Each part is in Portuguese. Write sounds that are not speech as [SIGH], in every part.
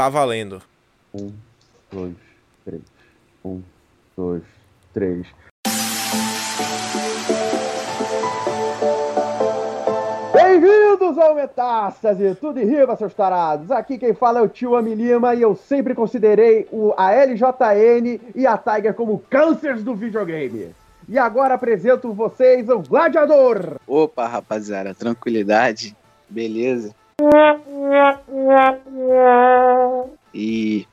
tá valendo. Um, dois, três. Um, dois, três. Bem-vindos ao Metástase, tudo em riba, seus tarados. Aqui quem fala é o tio Ami Lima e eu sempre considerei o, a LJN e a Tiger como cânceres do videogame. E agora apresento vocês o Gladiador. Opa, rapaziada, tranquilidade, beleza? E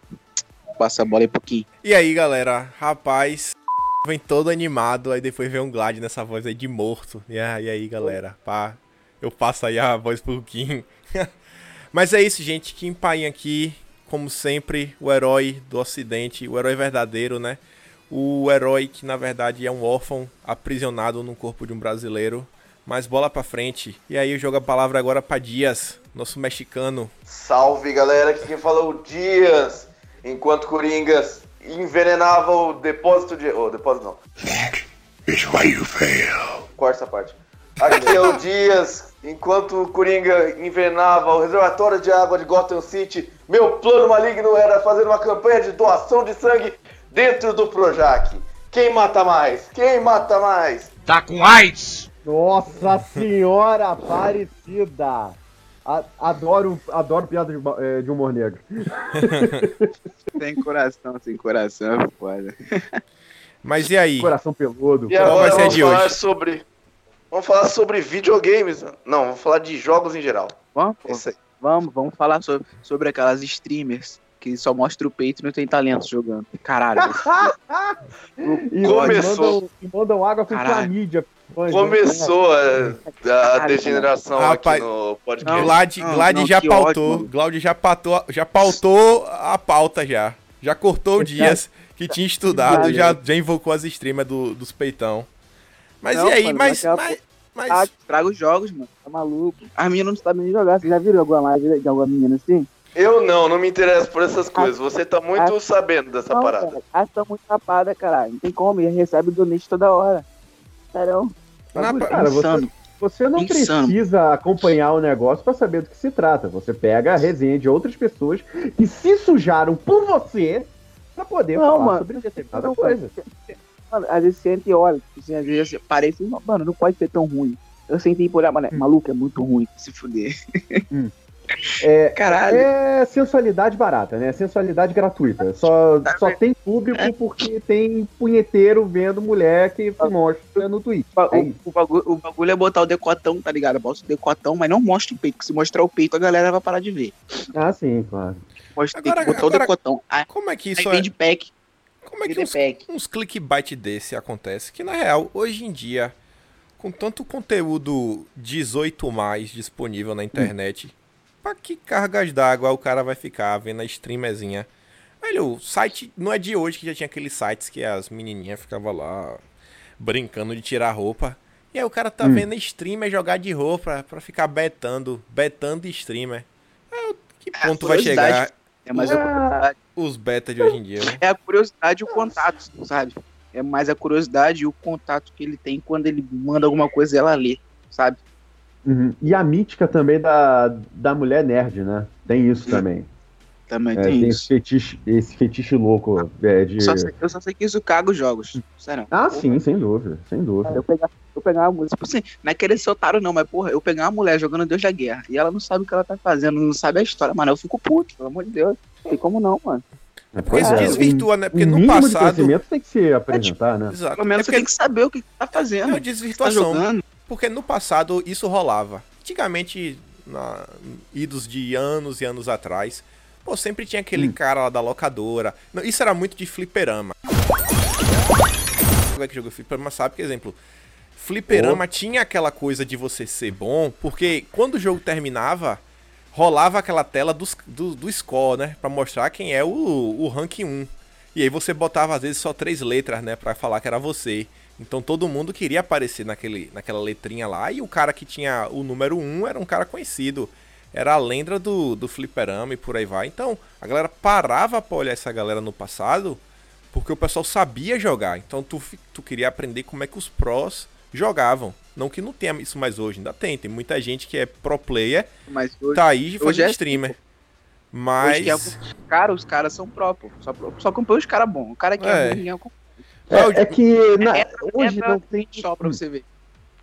passa a bola aí um pouquinho. E aí, galera, rapaz, vem todo animado, aí depois vem um Glad nessa voz aí de morto. E aí, galera, pá, eu passo aí a voz pro Kim. [LAUGHS] Mas é isso, gente, Kim Paim aqui, como sempre, o herói do ocidente, o herói verdadeiro, né? O herói que na verdade é um órfão aprisionado no corpo de um brasileiro. Mas bola pra frente. E aí eu jogo a palavra agora pra Dias, nosso mexicano. Salve galera, aqui quem falou o Dias, enquanto Coringas envenenava o depósito de. Oh, depósito não. That is why you fail. Corta essa parte. Aqui é o Dias, enquanto o Coringa envenenava o reservatório de água de Gotham City, meu plano maligno era fazer uma campanha de doação de sangue dentro do Projac. Quem mata mais? Quem mata mais? Tá com AIDS! Nossa senhora Aparecida! A- Adoro, adoro piada de, eh, de humor negro. [LAUGHS] Sem coração, sem coração, é foda. Mas e aí? Coração peludo. E Qual vai ser vamos de falar hoje? sobre. Vamos falar sobre videogames. Não, vamos falar de jogos em geral. Vamos, aí. vamos, vamos falar sobre, sobre aquelas streamers que só mostra o peito e não tem talento jogando. Caralho. [LAUGHS] E Começou. mandam, e mandam água com Caralho. clamídia. Mas, Começou a, a Caralho, degeneração Rapaz, aqui no podcast. Não, Glad, não, Glad não, já pautou. Glaude já pautou, já pautou a pauta já. Já cortou o Dias que tinha estudado, já, já invocou as streamers do, dos peitão. Mas Não, e aí? mano, mas, a mas, mas- Ah, traga os jogos, mano. Tá maluco. As meninas não sabem nem jogar. Vocês já viram alguma live de alguma menina assim? Eu não, não me interesso por essas coisas. Você tá muito Ah. sabendo dessa não, parada. cara. Elas estão muito tapadas, caralho. Não tem como. E recebe donate toda hora. Bagulho cara, você-. Você não Insano. precisa acompanhar o negócio pra saber do que se trata. Você pega a resenha de outras pessoas que se sujaram por você pra poder Não, falar mano. sobre determinada Não, coisa. Mano, às vezes você entra e olha, assim, às vezes você parece, mano, não pode ser tão ruim. Eu sentei por olhar, mano, maluco, é muito ruim se fuder. É, Caralho. é sensualidade barata, né? Sensualidade gratuita. Só, só tem público porque tem punheteiro vendo mulher que mostra no Twitch. O, É isso. o bagulho, o bagulho é botar o decotão, tá ligado? Bota o decotão, mas não mostra o peito, porque se mostrar o peito a galera vai parar de ver. Ah, sim, claro. Mostra, Agora- tem que botar agora- o decotão. Aí, como é que aí isso é? vem de pack, Como é que uns, pack. uns clickbait desse acontece? Que na real, hoje em dia, com tanto conteúdo 18 mais disponível na internet, pra que cargas d'água o cara vai ficar vendo a streamerzinha? Velho, o site não é de hoje que já tinha aqueles sites que as menininhas ficavam lá brincando de tirar roupa. E aí o cara tá Hum. vendo streamer jogar de roupa pra ficar betando, betando streamer. É, que É, ponto vai curiosidade. chegar É mais a curiosidade. os beta de hoje em dia, né? É a curiosidade e o contato, sabe? É mais a curiosidade e o contato que ele tem quando ele manda alguma coisa e ela lê, sabe? Uhum. E a mítica também da, da mulher nerd, né? Tem isso também. Também É, tem tem isso. esse fetiche, esse fetiche louco é, de. Só sei- eu só sei que isso caga os jogos. Sério. Ah, sim, sem dúvida, sem dúvida. Eu pegar, eu pegar uma mulher, tipo assim, não é querer ser otário não, mas porra, eu pegar uma mulher jogando Deus da Guerra e ela não sabe o que ela tá fazendo, não sabe a história, mano, eu fico puto, pelo amor de Deus. Não tem como não, mano. É, Porque isso é, desvirtua, né? Porque o no passado. conhecimento tem que se apresentar, né? Exato. Pelo menos é você tem que saber o que tá fazendo. é uma o tá desvirtuação. jogando. Porque no passado isso rolava. Antigamente, na, idos de anos e anos atrás, pô, sempre tinha aquele Hum. cara lá da locadora. Não, isso era muito de fliperama. Como é que jogou fliperama sabe, por exemplo, fliperama tinha aquela coisa de você ser bom, porque quando o jogo terminava, rolava aquela tela dos, do, do score, né? Pra mostrar quem é o, o rank 1. E aí você botava às vezes só três letras, né? Pra falar que era você. Então todo mundo queria aparecer naquele, naquela letrinha lá. E o cara que tinha o número 1 era um cara conhecido. Era a lenda do, do fliperama e por aí vai. Então a galera parava pra olhar essa galera no passado porque o pessoal sabia jogar. Então tu, tu queria aprender como é que os prós jogavam. Não que não tenha isso mais hoje, ainda tem. Tem muita gente que é pro player, Mas hoje, tá aí fazendo é streamer. Mas. Hoje é os caras, os caras são pô. Só, só acompanha os caras bons. O cara que é, É. ruim. É, é que na- Entra- hoje não tem Só pra você ver.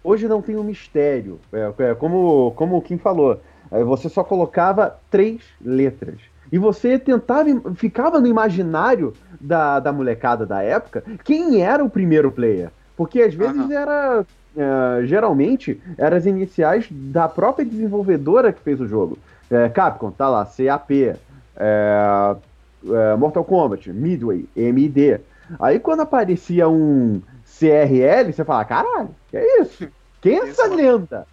hoje não tem um mistério. É, é, como, como o Kim falou, é, você só colocava três letras. E você tentava, ficava no imaginário da, da molecada da época quem era o primeiro player. Porque às vezes era. é, geralmente eram as iniciais da própria desenvolvedora que fez o jogo. É, Capcom, tá lá, CAP, é, é, Mortal Kombat, Midway, MD. Aí quando aparecia um CRL, você fala, caralho, que é isso? Quem é essa lenda?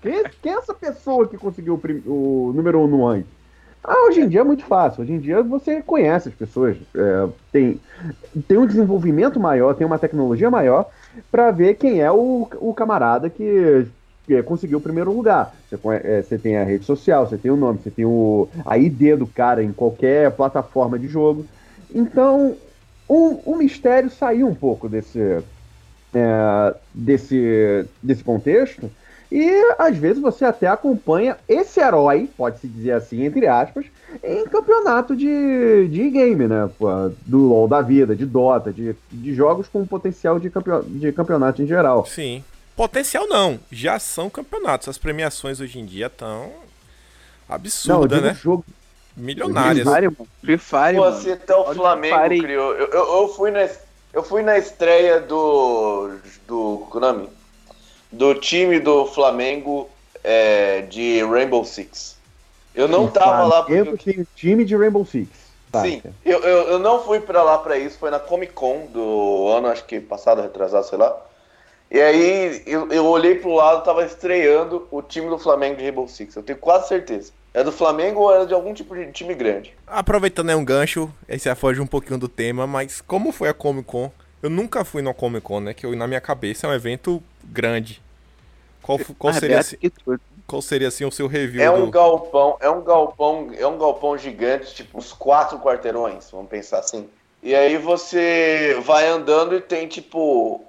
Quem, quem é essa pessoa que conseguiu o, prim- o número um no ranking? Ah, hoje em dia é muito fácil. Hoje em dia você conhece as pessoas, é, tem, tem um desenvolvimento maior, tem uma tecnologia maior para ver quem é o, o camarada que, que conseguiu o primeiro lugar. Você, é, você tem a rede social, você tem o nome, você tem o, a ID do cara em qualquer plataforma de jogo. Então, o, o mistério saiu um pouco desse, é, desse, desse contexto. E às vezes você até acompanha esse herói, pode-se dizer assim, entre aspas, em campeonato de, de game, né? Do LoL da vida, de Dota, de, de jogos com potencial de, campeon, de campeonato em geral. Sim. Potencial não. Já são campeonatos. As premiações hoje em dia estão absurdas, né? jogo. Milionárias. Free Fire, mano. Free Fire, Pô, mano. até o Olha o Flamengo Fire. criou. Eu, eu, eu fui na, eu fui na estreia do. do. qual é o nome? Do time do Flamengo é, de Rainbow Six. Eu não tava lá porque. Eu tenho time de Rainbow Six. Tá, Sim, eu, eu, eu não fui pra lá pra isso, foi na Comic Con do ano, acho que passado, retrasado, sei lá. E aí eu, eu olhei pro lado, tava estreando o time do Flamengo de Rainbow Six. Eu tenho quase certeza. É do Flamengo ou era de algum tipo de time grande? Aproveitando é um gancho, esse foge um pouquinho do tema, mas como foi a Comic Con? Eu nunca fui numa Comic Con, né? Que eu, na minha cabeça é um evento grande. Qual, qual, seria, Aberto assim- que tudo. qual seria assim o seu review? É um do- galpão, é um galpão, é um galpão gigante, tipo uns quatro quarteirões, vamos pensar assim. E aí você vai andando e tem tipo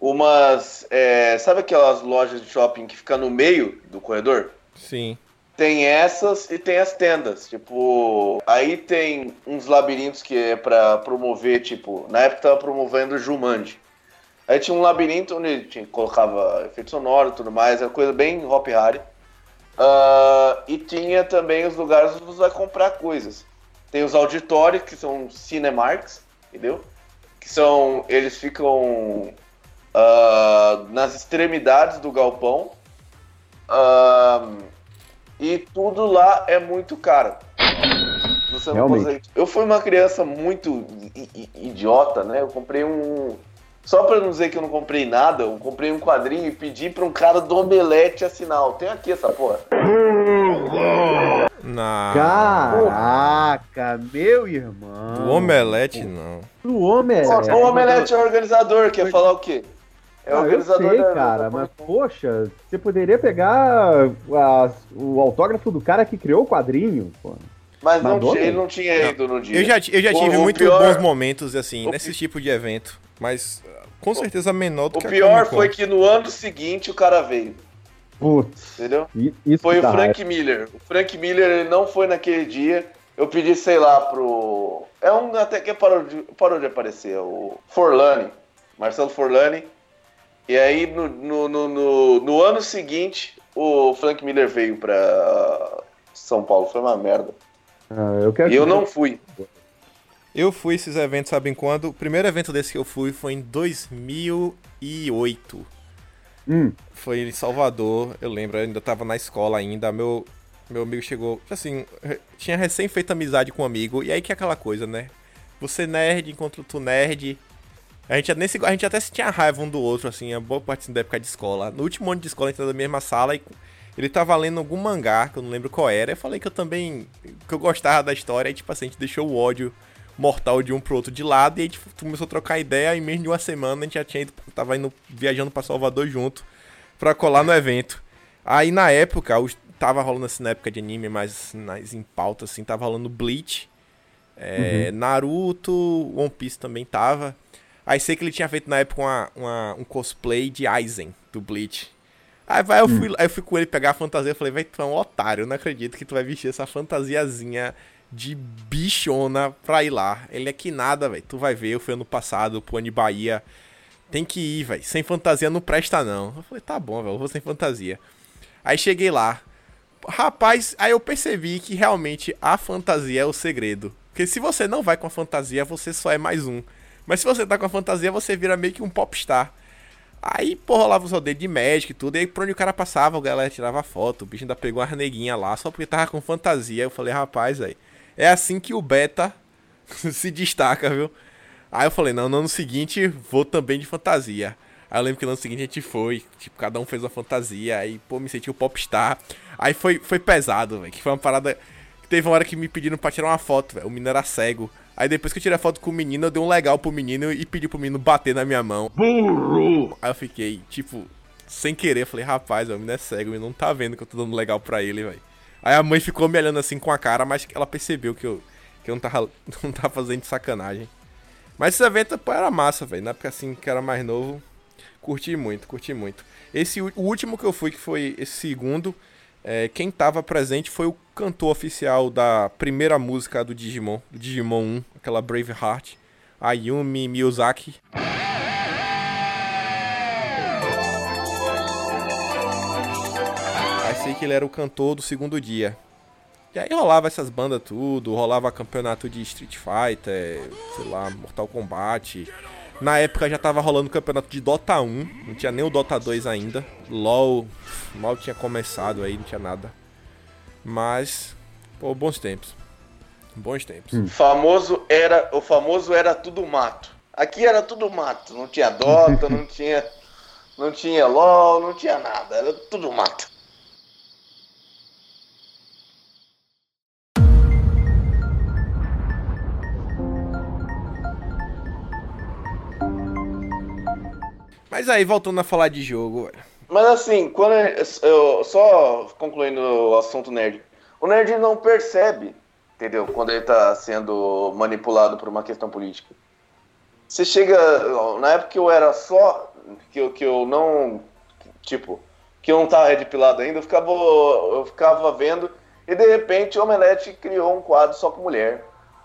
umas, é, sabe aquelas lojas de shopping que fica no meio do corredor? Sim. Tem essas e tem as tendas, tipo, aí tem uns labirintos que é pra promover, tipo, na época tava promovendo Jumanji. Aí tinha um labirinto onde tinha, colocava efeito sonoro e tudo mais, era coisa bem Hop Harry. Ah, e tinha também os lugares onde você vai comprar coisas. Tem os auditórios, que são Cinemarks, entendeu? Que são. Eles ficam ah, nas extremidades do galpão. Ah, e tudo lá é muito caro. Você não consegue- Eu fui uma criança muito idiota, né? Eu comprei um. Só pra não dizer que eu não comprei nada, eu comprei um quadrinho e pedi pra um cara do Omelete assinar. Tem aqui essa porra. Na... Caraca, meu irmão. O Omelete, não. O Omelete. o Omelete é organizador, quer falar o quê? É Ah, eu organizador sei, da- cara, da- mas poxa, você poderia pegar a- o autógrafo do cara que criou o quadrinho, pô. Mas não Mandou, ele não tinha ido no dia. Eu já, eu já O- tive o muito pior- bons momentos, assim, o nesse pi- tipo de evento. Mas com certeza menor do O que a pior foi que no ano seguinte o cara veio, Putz, entendeu? Foi o Frank Miller. O Frank Miller ele não foi naquele dia. Eu pedi, sei lá, pro. É um até que parou de, parou de aparecer, o Forlani. Marcelo Forlani. E aí, no, no, no, no- no ano seguinte, o Frank Miller veio pra São Paulo. Foi uma merda. Ah, eu quero E eu não fui. Eu fui esses eventos, sabem quando? O primeiro evento desse que eu fui foi em 2008. Hum, Foi em Salvador, eu lembro, eu ainda tava na escola ainda. Meu, meu amigo chegou, assim, tinha recém feito amizade com um amigo. E aí que é aquela coisa, né? Você nerd encontra outro nerd. A gente, nem se- a gente até se tinha raiva um do outro, assim, a boa parte assim, da época de escola. No último ano de escola, a gente tava na mesma sala e ele tava lendo algum mangá, que eu não lembro qual era. Eu falei que eu também, que eu gostava da história. E, tipo assim, a gente deixou o ódio mortal de um pro outro de lado. E a gente começou a trocar ideia. E em menos de uma semana, a gente já tinha ido, tava indo, viajando pra Salvador junto pra colar no evento. Aí na época, os- tava rolando assim na época de anime, mais em pauta, assim, tava rolando Bleach, é, Naruto, One Piece também tava. Aí sei que ele tinha feito na época uma, uma- um cosplay de Aizen, do Bleach. Aí vai, eu, fui, aí eu fui com ele pegar a fantasia e falei, vai, tu é um otário, eu não acredito que tu vai vestir essa fantasiazinha de bichona pra ir lá. Ele é que nada, velho. Tu vai ver, eu fui ano passado pro Ani Bahia. Tem que ir, velho. Sem fantasia não presta, não. Eu falei, tá bom, velho, eu vou sem fantasia. Aí cheguei lá. Rapaz, aí eu percebi que realmente a fantasia é o segredo. Porque se você não vai com a fantasia, você só é mais um. Mas se você tá com a fantasia, você vira meio que um popstar. Aí, pô, rolava o seu dedo de médico e tudo. E aí, por onde o cara passava, a galera tirava foto. O bicho ainda pegou uma neguinha lá, só porque tava com fantasia. Eu falei, rapaz, aí. É assim que o beta [LAUGHS] se destaca, viu? Aí eu falei, não, no ano seguinte vou também de fantasia. Aí eu lembro que no ano seguinte a gente foi, tipo, cada um fez uma fantasia, aí, pô, me senti o um popstar. Aí foi, foi pesado, velho, que foi uma parada... Teve uma hora que me pediram pra tirar uma foto, velho, o menino era cego. Aí depois que eu tirei a foto com o menino, eu dei um legal pro menino e pedi pro menino bater na minha mão. Burro! Aí eu fiquei, tipo, sem querer, falei, rapaz, o menino é cego, ele não tá vendo que eu tô dando legal pra ele, velho. Aí a mãe ficou me olhando assim com a cara, mas ela percebeu que eu, que eu não, tava, [LAUGHS] não tava fazendo de sacanagem. Mas esse evento pô, era massa, velho. Na época assim que era mais novo, curti muito, curti muito. Esse o último que eu fui, que foi esse segundo, é, quem tava presente foi o cantor oficial da primeira música do Digimon, do Digimon 1, aquela Brave Heart, Ayumi Miyazaki. sei que ele era o cantor do segundo dia. E aí rolava essas bandas tudo, rolava campeonato de Street Fighter, sei lá, Mortal Kombat. Na época já tava rolando campeonato de Dota 1, não tinha nem o Dota 2 ainda. LoL mal tinha começado aí, não tinha nada. Mas, pô, bons tempos. Bons tempos. Hum. Famoso era, o famoso era tudo mato. Aqui era tudo mato, não tinha Dota, [LAUGHS] não tinha não tinha LoL, não tinha nada, era tudo mato. Mas aí, voltando a falar de jogo, Mas assim, quando eu, só concluindo o assunto nerd, o nerd não percebe, entendeu? Quando ele tá sendo manipulado por uma questão política. Você chega. Na época que eu era só. Que eu, que eu não. Tipo, que eu não tava redpilado ainda, eu ficava, eu ficava vendo. E de repente o Omelete criou um quadro só com mulher.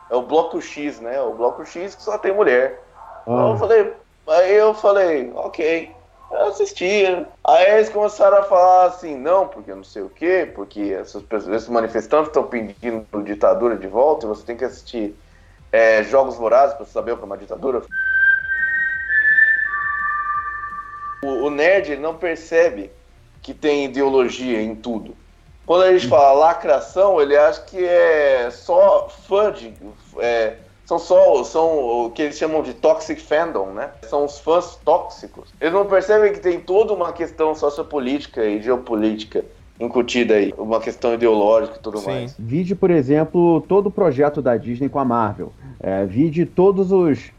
É o Bloco X, né? O Bloco X que só tem mulher. Ah. Então eu falei, Aí eu falei, ok. Eu assistia. Aí eles começaram a falar assim, não, porque não sei o quê, porque essas pessoas, esses manifestantes estão pedindo ditadura de volta e você tem que assistir é, Jogos Vorazes para saber o que é uma ditadura. O, o nerd não percebe que tem ideologia em tudo. Quando a gente fala lacração, ele acha que é só fã de. É, são só são o que eles chamam de toxic fandom, né? São os fãs tóxicos. Eles não percebem que tem toda uma questão sociopolítica e geopolítica incutida aí, uma questão ideológica e tudo Sim. mais. Vide, por exemplo, todo o projeto da Disney com a Marvel. É, vide todos os,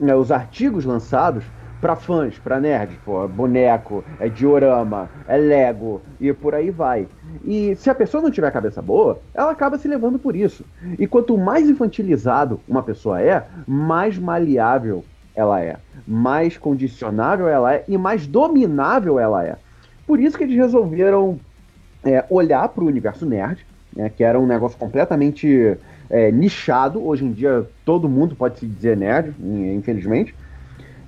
né, os artigos lançados para fãs, para nerds, pô, boneco, é diorama, é Lego e por aí vai. E se a pessoa não tiver cabeça boa, ela acaba se levando por isso. E quanto mais infantilizado uma pessoa é, mais maleável ela é, mais condicionável ela é e mais dominável ela é. Por isso que eles resolveram é, olhar para o universo nerd, né, que era um negócio completamente é, nichado. Hoje em dia todo mundo pode se dizer nerd, infelizmente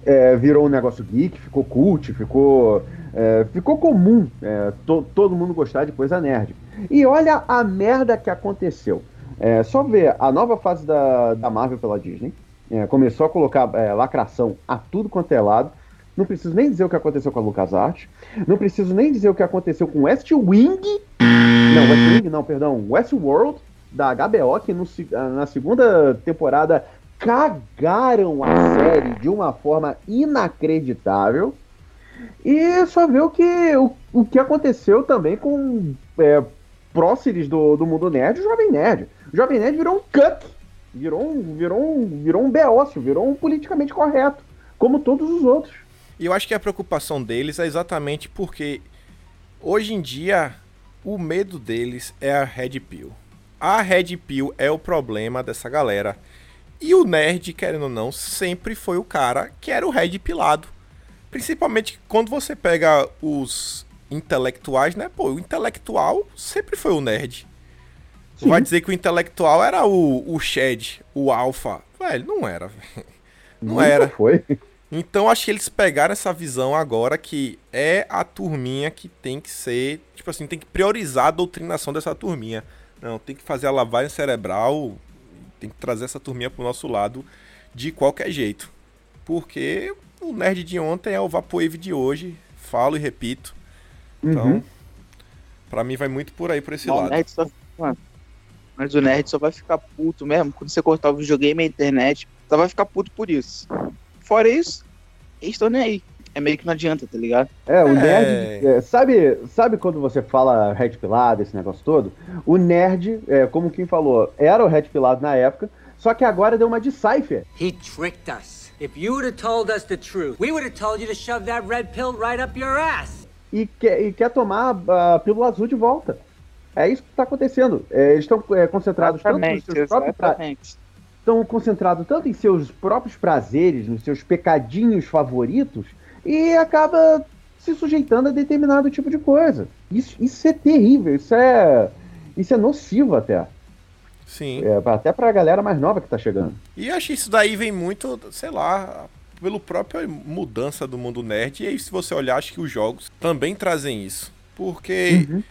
é, virou um negócio geek, ficou cult, ficou, é, ficou comum é, to, todo mundo gostar de coisa nerd. E olha a merda que aconteceu. É, só ver a nova fase da, da Marvel pela Disney. É, começou a colocar lacração a tudo quanto é lado. Não preciso nem dizer o que aconteceu com a LucasArts. Não preciso nem dizer o que aconteceu com West Wing. Não, West Wing não, perdão. Westworld, da HBO, que no, na segunda temporada cagaram a série de uma forma inacreditável. E só ver o que, o, o que aconteceu também com é, próceres do, do mundo nerd, o Jovem Nerd. O Jovem Nerd virou um cuck, virou um, virou um, virou um beócio, virou um politicamente correto, como todos os outros. E eu acho que a preocupação deles é exatamente porque hoje em dia o medo deles é a Red Pill. A Red Pill é o problema dessa galera. E o nerd, querendo ou não, sempre foi o cara que era o red pilado. Principalmente quando você pega os intelectuais, né? Pô, o intelectual sempre foi o nerd. Sim. Vai dizer que o intelectual era o, o Shed, o Alpha. Velho, não era. [LAUGHS] Não Nunca era. foi. Então acho que eles pegaram essa visão agora que é a turminha que tem que ser, tipo assim, tem que priorizar a doutrinação dessa turminha. Não, tem que fazer a lavagem cerebral, tem que trazer essa turminha pro nosso lado de qualquer jeito. Porque o nerd de ontem é o Vaporwave de hoje, falo e repito. Então, uhum. pra mim vai muito por aí, por esse Não, lado. Nerd só... Mas o nerd só vai ficar puto mesmo quando você cortar o videogame e a internet. Só vai ficar puto por isso. Fora isso, eles estão nem aí. É meio que não adianta, tá ligado? É, o nerd. É, sabe, sabe quando você fala red pilado, esse negócio todo? O nerd, é, como quem falou, era o red pilado na época, só que agora deu uma de Cypher. He tricked us. If you would have told us the truth, we would have told you to shove that red pill right up your ass. E quer, e quer tomar a pílula azul de volta. É isso que está acontecendo. É, eles estão é, concentrados exatamente, tanto nos seus próprios estão concentrados tanto em seus próprios prazeres, nos seus pecadinhos favoritos, e acaba se sujeitando a determinado tipo de coisa. Isso, isso é terrível, isso é, isso é nocivo até. Sim. É, até pra galera mais nova que tá chegando. E acho que isso daí vem muito, sei lá, pelo próprio mudança do mundo nerd. E aí, se você olhar, acho que os jogos também trazem isso. Porque, uhum.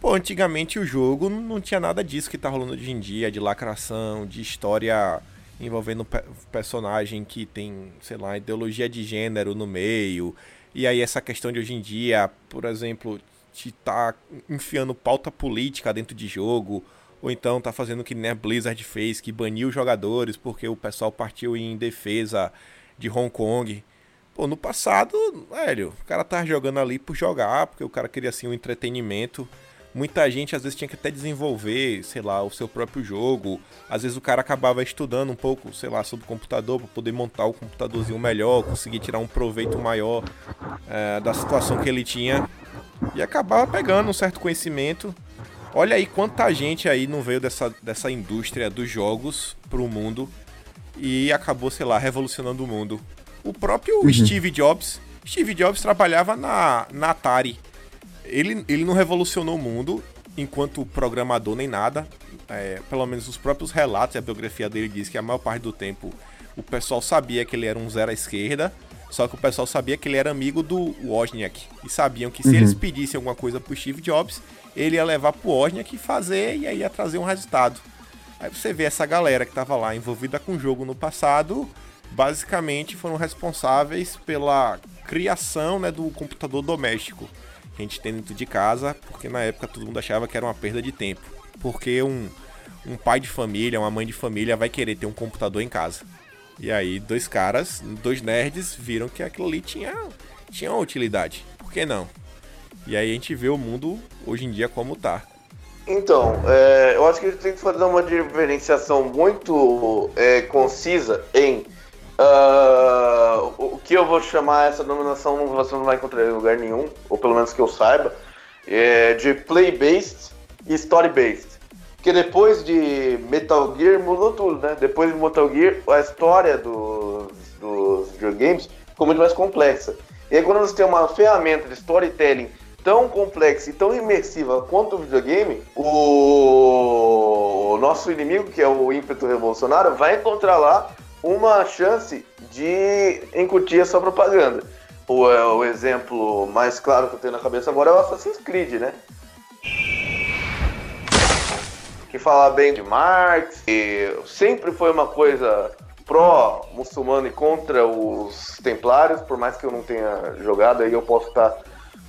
pô, antigamente o jogo não tinha nada disso que tá rolando hoje em dia, de lacração, de história envolvendo personagem que tem, sei lá, ideologia de gênero no meio. E aí essa questão de hoje em dia, por exemplo, de tá enfiando pauta política dentro de jogo, ou então tá fazendo o que a Blizzard fez, que baniu os jogadores porque o pessoal partiu em defesa de Hong Kong. Pô, no passado, velho, o cara tava jogando ali por jogar, porque o cara queria assim um entretenimento muita gente às vezes tinha que até desenvolver, sei lá, o seu próprio jogo. Às vezes o cara acabava estudando um pouco, sei lá, sobre o computador para poder montar o computadorzinho melhor, conseguir tirar um proveito maior é, da situação que ele tinha e acabava pegando um certo conhecimento. Olha aí quanta gente aí não veio dessa, dessa indústria dos jogos pro mundo e acabou, sei lá, revolucionando o mundo. O próprio uhum. Steve Jobs, Steve Jobs trabalhava na, na Atari ele, ele não revolucionou o mundo enquanto programador nem nada. É, pelo menos os próprios relatos e a biografia dele diz que a maior parte do tempo o pessoal sabia que ele era um zero à esquerda, só que o pessoal sabia que ele era amigo do Wozniak. E sabiam que se uhum. eles pedissem alguma coisa pro Steve Jobs, ele ia levar pro Wozniak e fazer e aí ia trazer um resultado. Aí você vê essa galera que estava lá envolvida com o jogo no passado, basicamente foram responsáveis pela criação né, do computador doméstico a gente tem dentro de casa, porque na época todo mundo achava que era uma perda de tempo. Porque um, um pai de família, uma mãe de família vai querer ter um computador em casa. E aí dois caras, dois nerds, viram que aquilo ali tinha, tinha uma utilidade. Por que não? E aí a gente vê o mundo hoje em dia como tá. Então, é, eu acho que a gente tem que fazer uma diferenciação muito é, concisa em Uh, o que eu vou chamar essa denominação você não vai encontrar em lugar nenhum, ou pelo menos que eu saiba, é de play-based e story-based. Porque depois de Metal Gear mudou tudo, né? Depois de Metal Gear, a história dos, dos videogames ficou muito mais complexa. E aí quando você tem uma ferramenta de storytelling tão complexa e tão imersiva quanto o videogame, o nosso inimigo, que é o ímpeto revolucionário, vai encontrar lá uma chance de incutir a sua propaganda. O, é, o exemplo mais claro que eu tenho na cabeça agora é o Assassin's Creed, né? Que fala bem de Marx, e sempre foi uma coisa pró-muçulmano e contra os templários, por mais que eu não tenha jogado, aí eu posso estar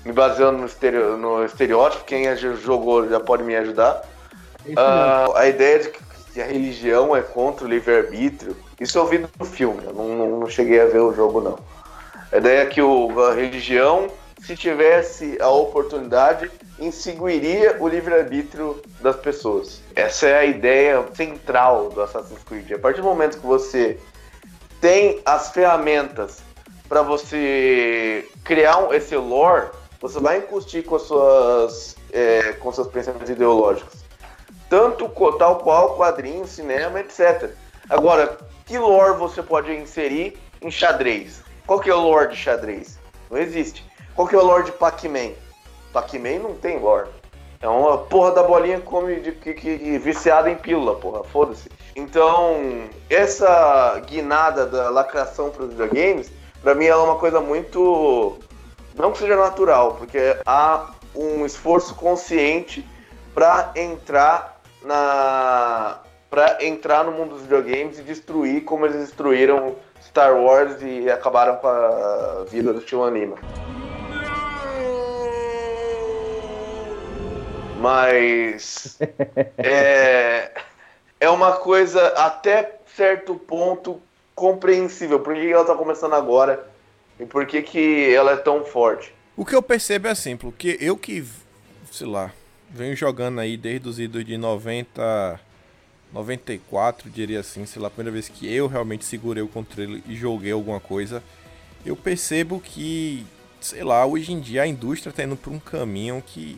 me baseando no, estereo, no estereótipo, quem jogou já pode me ajudar. Uh, a ideia de que a religião é contra o livre-arbítrio, isso eu vi no filme, eu não, não, cheguei a ver o jogo, não. A ideia é que o, a religião, se tivesse a oportunidade, insiguiria o livre-arbítrio das pessoas. Essa é a ideia central do Assassin's Creed. A partir do momento que você tem as ferramentas para você criar esse lore, você vai incustir com, as suas, é, com seus pensamentos ideológicos. Tanto tal qual quadrinho, cinema, etc. Agora, que lore você pode inserir em xadrez? Qual que é o lore de xadrez? Não existe. Qual que é o lore de Pac-Man? Pac-Man não tem lore. É uma porra da bolinha come de, que, que, viciada em pílula, porra. Foda-se. Então, essa guinada da lacração para os videogames, para mim ela é uma coisa muito. Não que seja natural, porque há um esforço consciente para entrar na. Para entrar no mundo dos videogames e destruir como eles destruíram Star Wars e acabaram com a vida do tio Anima. Mas [LAUGHS] é, é uma coisa até certo ponto compreensível. Por que ela tá começando agora e por que, que ela é tão forte? O que eu percebo é assim, porque eu que, sei lá, venho jogando aí desde os idos de 90, 94, diria assim, sei lá, a primeira vez que eu realmente segurei o controle e joguei alguma coisa, eu percebo que, sei lá, hoje em dia a indústria tá indo por um caminho que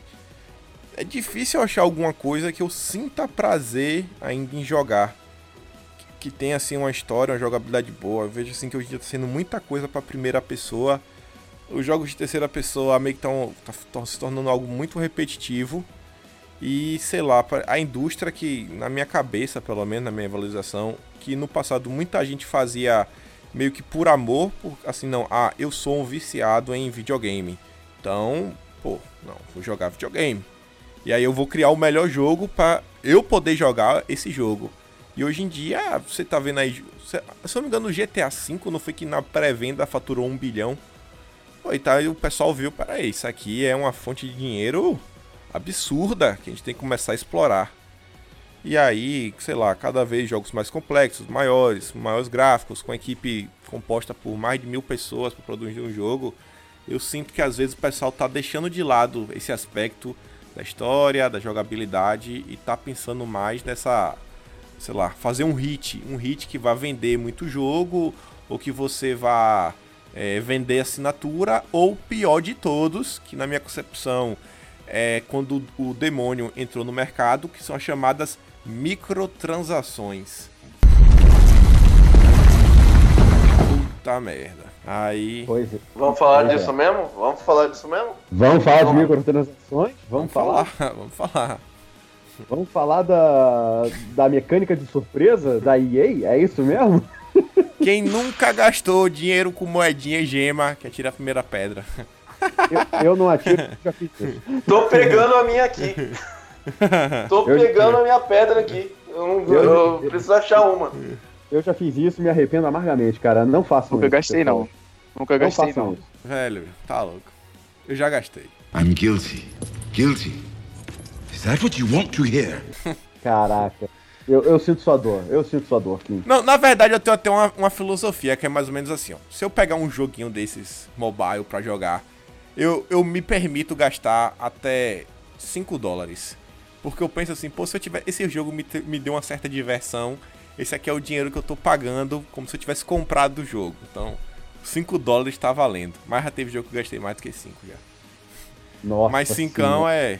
é difícil achar alguma coisa que eu sinta prazer ainda em jogar. Que, tenha assim uma história, uma jogabilidade boa. Eu vejo assim que hoje em dia tá sendo muita coisa para primeira pessoa. Os jogos de terceira pessoa meio que estão tá, se tornando algo muito repetitivo. E sei lá, a indústria que, na minha cabeça, pelo menos na minha valorização, que no passado muita gente fazia meio que por amor, por, assim, não, ah, eu sou um viciado em videogame. Então, pô, não, vou jogar videogame. E aí eu vou criar o melhor jogo para eu poder jogar esse jogo. E hoje em dia, você tá vendo aí. Se eu não me engano, o GTA V não foi que na pré-venda faturou um bilhão. Pô, e tá, o pessoal viu, peraí, isso aqui é uma fonte de dinheiro absurda que a gente tem que começar a explorar. E aí, sei lá, cada vez jogos mais complexos, maiores, maiores gráficos, com equipe composta por mais de mil pessoas para produzir um jogo, eu sinto que às vezes o pessoal tá deixando de lado esse aspecto da história, da jogabilidade e tá pensando mais nessa, sei lá, fazer um hit, um hit que vai vender muito jogo ou que você vá é, vender assinatura ou pior de todos, que na minha concepção é quando o demônio entrou no mercado, que são as chamadas microtransações. Puta merda. Aí. Pois é. Vamos falar Pois disso é. mesmo? Vamos falar disso mesmo? Vamos falar de Vamos. microtransações? Vamos, falar. [LAUGHS] vamos falar. Vamos falar da, da mecânica de surpresa da EA? É isso mesmo? Quem nunca gastou dinheiro com moedinha e gema, que atira a primeira pedra. Eu, eu não atiro, já fiz isso. Tô pegando a minha aqui. [LAUGHS] Tô Eu- pegando a minha pedra aqui. Eu, não, Eu- eu preciso achar uma. Eu já fiz isso e me arrependo amargamente, cara. Não façam Nunca isso. gastei, pessoal. não. Nunca Não gastei, não. isso. Velho, tá louco. Eu já gastei. I'm guilty. Guilty. Is that what you want to hear? [LAUGHS] Caraca. Eu, eu sinto sua dor. Eu sinto sua dor, Kim. Não, na verdade eu tenho até uma, uma filosofia que é mais ou menos assim, ó. Se eu pegar um joguinho desses mobile pra jogar, eu, eu me permito gastar até 5 dólares. Porque eu penso assim, pô, se eu tiver. Esse jogo me, me deu uma certa diversão. Esse aqui é o dinheiro que eu tô pagando, como se eu tivesse comprado o jogo. Então, 5 dólares tá valendo. Mas já teve jogo que eu gastei mais do que 5 já. Nossa. Mas 5 Senhora. é.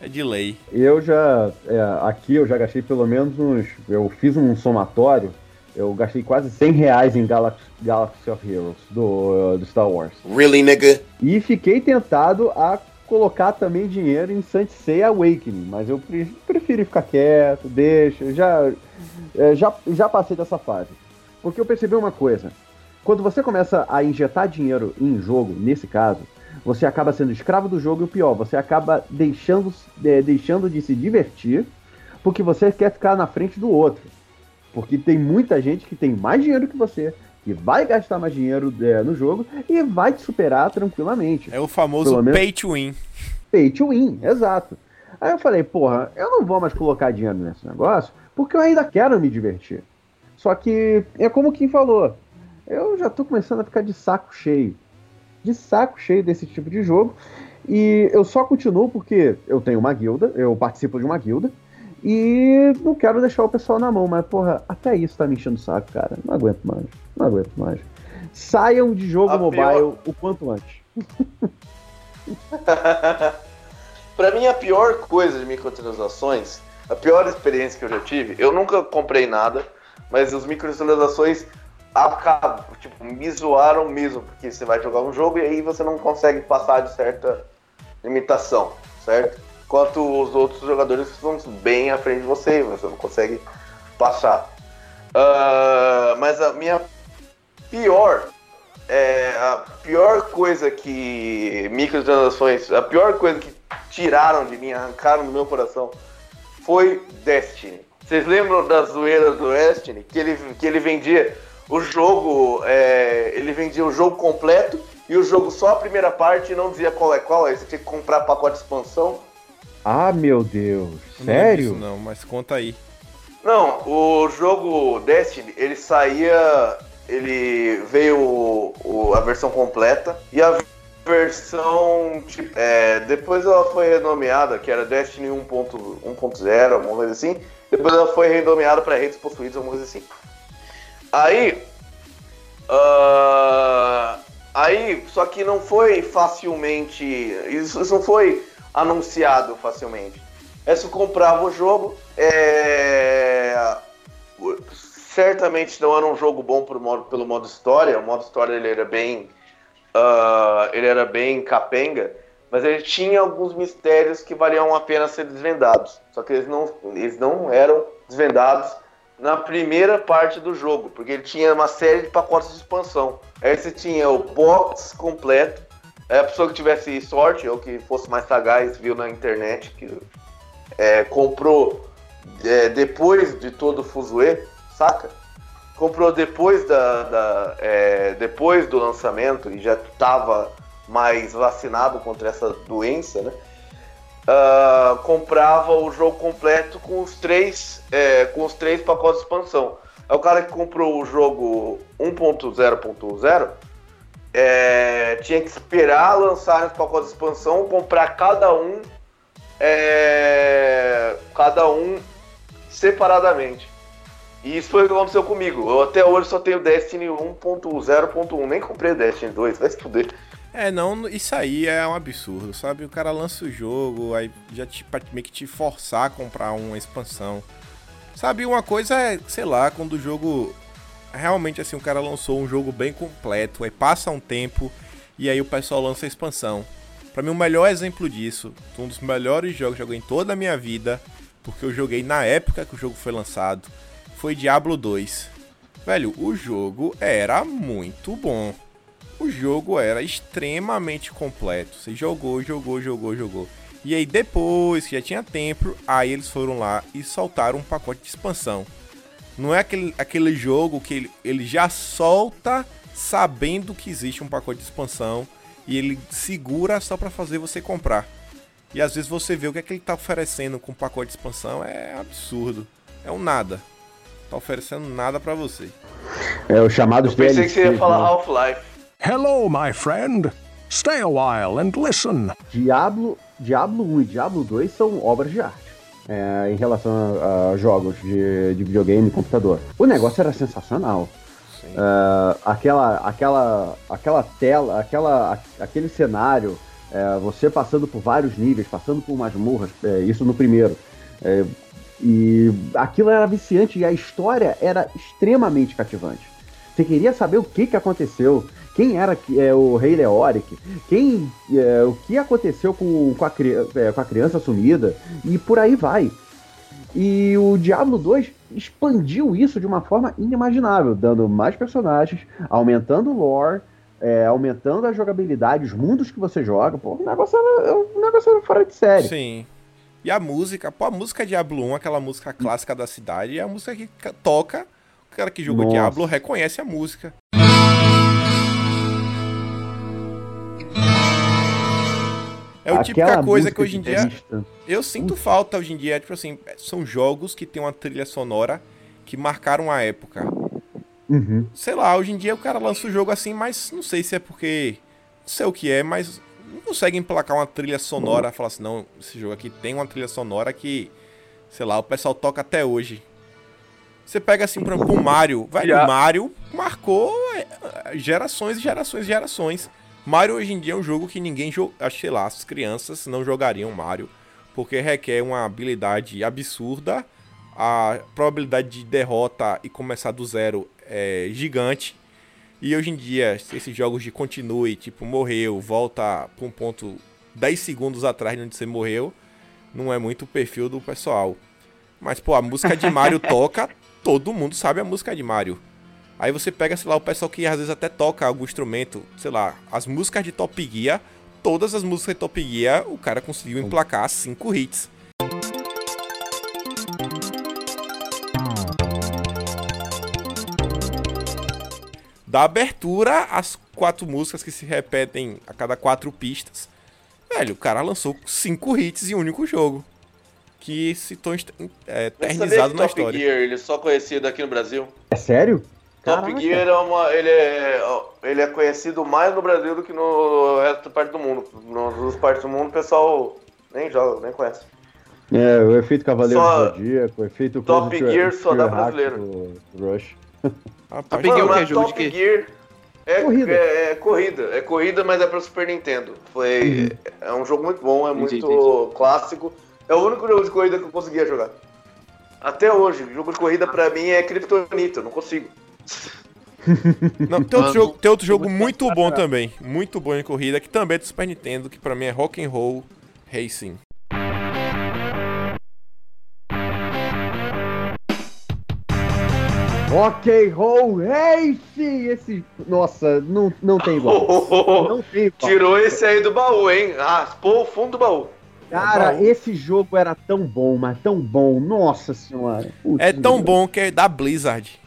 É de lei. Eu já. é, aqui eu já gastei pelo menos uns. Eu fiz um somatório. Eu gastei quase 100 reais em Galaxy, Galaxy of Heroes do, do Star Wars. Really, nigga? E fiquei tentado a colocar também dinheiro em Saint Seiya Awakening, mas eu pre- prefiro ficar quieto, deixa, já, é, já, já passei dessa fase. Porque eu percebi uma coisa, quando você começa a injetar dinheiro em jogo, nesse caso, você acaba sendo escravo do jogo e o pior, você acaba deixando, é, deixando de se divertir porque você quer ficar na frente do outro. Porque tem muita gente que tem mais dinheiro que você, que vai gastar mais dinheiro é, no jogo e vai te superar tranquilamente. É o famoso menos- pay to win. Pay to win, exato. Aí eu falei, porra, eu não vou mais colocar dinheiro nesse negócio, porque eu ainda quero me divertir. Só que é como quem falou, eu já tô começando a ficar de saco cheio. De saco cheio desse tipo de jogo. E eu só continuo porque eu tenho uma guilda, eu participo de uma guilda, e não quero deixar o pessoal na mão, mas, porra, até isso tá me enchendo o saco, cara. Não aguento mais. Não aguento mais. Saiam de jogo A mobile pior- o quanto antes. [LAUGHS] Pra mim, a pior coisa de microtransações, a pior experiência que eu já tive, eu nunca comprei nada, mas as microtransações acabam, tipo, me zoaram mesmo, porque você vai jogar um jogo e aí você não consegue passar de certa limitação, certo? Enquanto os outros jogadores estão bem à frente de você, você não consegue passar. Uh, mas a minha pior é, a pior coisa que microtransações, a pior coisa que tiraram de mim, arrancaram do meu coração, foi Destiny. Vocês lembram das zoeiras do Destiny? Que ele, que ele vendia o jogo, é, ele vendia o jogo completo e o jogo só a primeira parte e não dizia qual é qual, aí você tinha que comprar pacote de expansão. Ah, meu Deus, sério? Não, não, mas conta aí. Não, o jogo Destiny, ele saía ele veio o, o, a versão completa e a versão tipo, é, depois ela foi renomeada que era Destiny 1.0 alguma coisa assim depois ela foi renomeada para redes possuídas alguma coisa assim aí uh, aí só que não foi facilmente isso, isso não foi anunciado facilmente é se comprava o jogo é, certamente não era um jogo bom modo, pelo modo história. O modo história ele era bem, uh, ele era bem capenga, mas ele tinha alguns mistérios que valiam a pena ser desvendados. Só que eles não, eles não eram desvendados na primeira parte do jogo, porque ele tinha uma série de pacotes de expansão. Aí você tinha o box completo. A pessoa que tivesse sorte ou que fosse mais sagaz viu na internet que é, comprou é, depois de todo o fuzuê saca? Comprou depois da, da é, depois do lançamento e já estava mais vacinado contra essa doença, né? Uh, comprava o jogo completo com os três é, com os três pacotes de expansão. É o cara que comprou o jogo 1.0.0 é, tinha que esperar lançar os pacotes de expansão, comprar cada um é, cada um separadamente. E isso foi o que aconteceu comigo. Eu até hoje só tenho Destiny 1.0.1, nem comprei Destiny 2, vai se fuder. É, não, isso aí é um absurdo, sabe? O cara lança o jogo, aí já te, meio que te forçar a comprar uma expansão. Sabe, uma coisa é, sei lá, quando o jogo. Realmente, assim, o cara lançou um jogo bem completo, aí passa um tempo e aí o pessoal lança a expansão. Para mim, o melhor exemplo disso, um dos melhores jogos que eu joguei em toda a minha vida, porque eu joguei na época que o jogo foi lançado foi Diablo 2. Velho, o jogo era muito bom. O jogo era extremamente completo. Você jogou, jogou, jogou, jogou. E aí depois que já tinha tempo, aí eles foram lá e soltaram um pacote de expansão. Não é aquele, aquele jogo que ele, ele já solta sabendo que existe um pacote de expansão e ele segura só para fazer você comprar. E às vezes você vê o que é que ele tá oferecendo com o pacote de expansão, é absurdo. É um nada tá oferecendo nada para você. É o chamado Eu pensei que você ia falar né? Half-Life. Hello, my friend. Stay a while and listen. Diablo, Diablo 1 e Diablo 2 são obras de arte. É, em relação a, a jogos de, de, videogame e computador. O negócio era sensacional. Uh, aquela, aquela, aquela tela, aquela, aquele cenário, é, você passando por vários níveis, passando por masmorras, é, isso no primeiro, é, e aquilo era viciante e a história era extremamente cativante. Você queria saber o que, que aconteceu, quem era é, o rei Leoric, quem, é, o que aconteceu com, com, a, é, com a criança sumida, e por aí vai. E o Diablo 2 expandiu isso de uma forma inimaginável, dando mais personagens, aumentando o lore, é, aumentando a jogabilidade, os mundos que você joga. Pô, o negócio era, o negócio era fora de série. Sim. E a música, pô, a música Diablo 1, aquela música clássica da cidade, é a música que toca. O cara que jogou. Diablo reconhece a música. É o típica coisa que hoje em dia. Eu sinto falta hoje em dia. Tipo assim, são jogos que tem uma trilha sonora que marcaram a época. Uhum. Sei lá, hoje em dia o cara lança o jogo assim, mas não sei se é porque. Não sei o que é, mas não consegue emplacar uma trilha sonora, falar assim, não, esse jogo aqui tem uma trilha sonora que, sei lá, o pessoal toca até hoje. Você pega assim, por exemplo, o Mario, velho, o Mario marcou é, gerações e gerações e gerações. Mario hoje em dia é um jogo que ninguém joga, sei lá, as crianças não jogariam Mario, porque requer uma habilidade absurda, a probabilidade de derrota e começar do zero é gigante. E hoje em dia, esses jogos de continue, tipo, morreu, volta pra um ponto 10 segundos atrás de onde você morreu, não é muito o perfil do pessoal. Mas, pô, a música de Mario [LAUGHS] toca, todo mundo sabe a música de Mario. Aí você pega, sei lá, o pessoal que às vezes até toca algum instrumento, sei lá, as músicas de Top Gear, todas as músicas de Top Gear, o cara conseguiu emplacar cinco hits. Da abertura, as quatro músicas que se repetem a cada quatro pistas. Velho, o cara lançou cinco hits em um único jogo. Que se tornou é, eternizado na Top história. Gear, ele é só conhecido aqui no Brasil. É sério? Top Caraca. Gear é uma, ele é, ele é conhecido mais no Brasil do que no resto da parte do mundo. Nas outras partes do mundo o pessoal nem joga, nem conhece. É, o efeito Cavaleiro Só- do Zodíaco, o efeito Top Close Gear só dá brasileiro. do Rush. [LAUGHS] Mano, que? mas Jogo de Top quê? Gear é Corrida. É, é corrida. É corrida, mas é pra Super Nintendo. Foi, É um jogo muito bom, é Entendi, muito clássico. É o único jogo de corrida que eu conseguia jogar. Até hoje, jogo de corrida pra mim é Kryptonita, eu não consigo. Não, tem outro jogo, tem outro jogo muito bom, também. Muito bom em corrida, que também é do Super Nintendo, que pra mim é Rock and Roll Racing. Rock and Roll Racing! Esse. Nossa, não, não tem igual. [LAUGHS] Não tem igual. Tirou esse aí do baú, hein? Raspou o fundo do baú. Cara, Baú. esse jogo era tão bom, mas tão bom. Nossa senhora. Putz, É tão bom que é da Blizzard.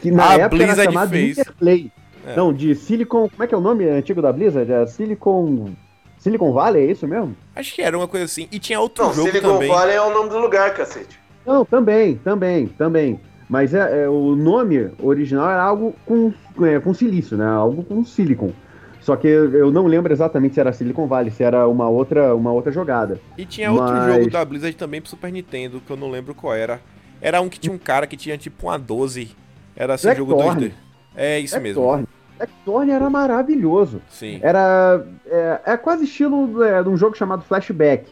Que na A época Blizzard era chamado fez. de Interplay. É. Não, de Silicon. Como é que é o nome antigo da Blizzard? É Silicon. Silicon Valley, é isso mesmo? Acho que era uma coisa assim. E tinha outro Não, jogo Silicon também. Valley é o nome do lugar, cacete. Não, também, também, também. Mas é, é, o nome original era algo com, é, com silício, né? Algo com silicon. Só que eu eu não lembro exatamente se era Silicon Valley, se era uma outra, uma outra jogada. E tinha outro Mas- jogo da Blizzard também pro Super Nintendo, que eu não lembro qual era. Era um que tinha um cara que tinha tipo uma 12. Era assim, jogo Blackthorn. 2D. É isso mesmo. Blackthorn. Blackthorn era maravilhoso. Sim. Era. É, é quase estilo é, de um jogo chamado Flashback.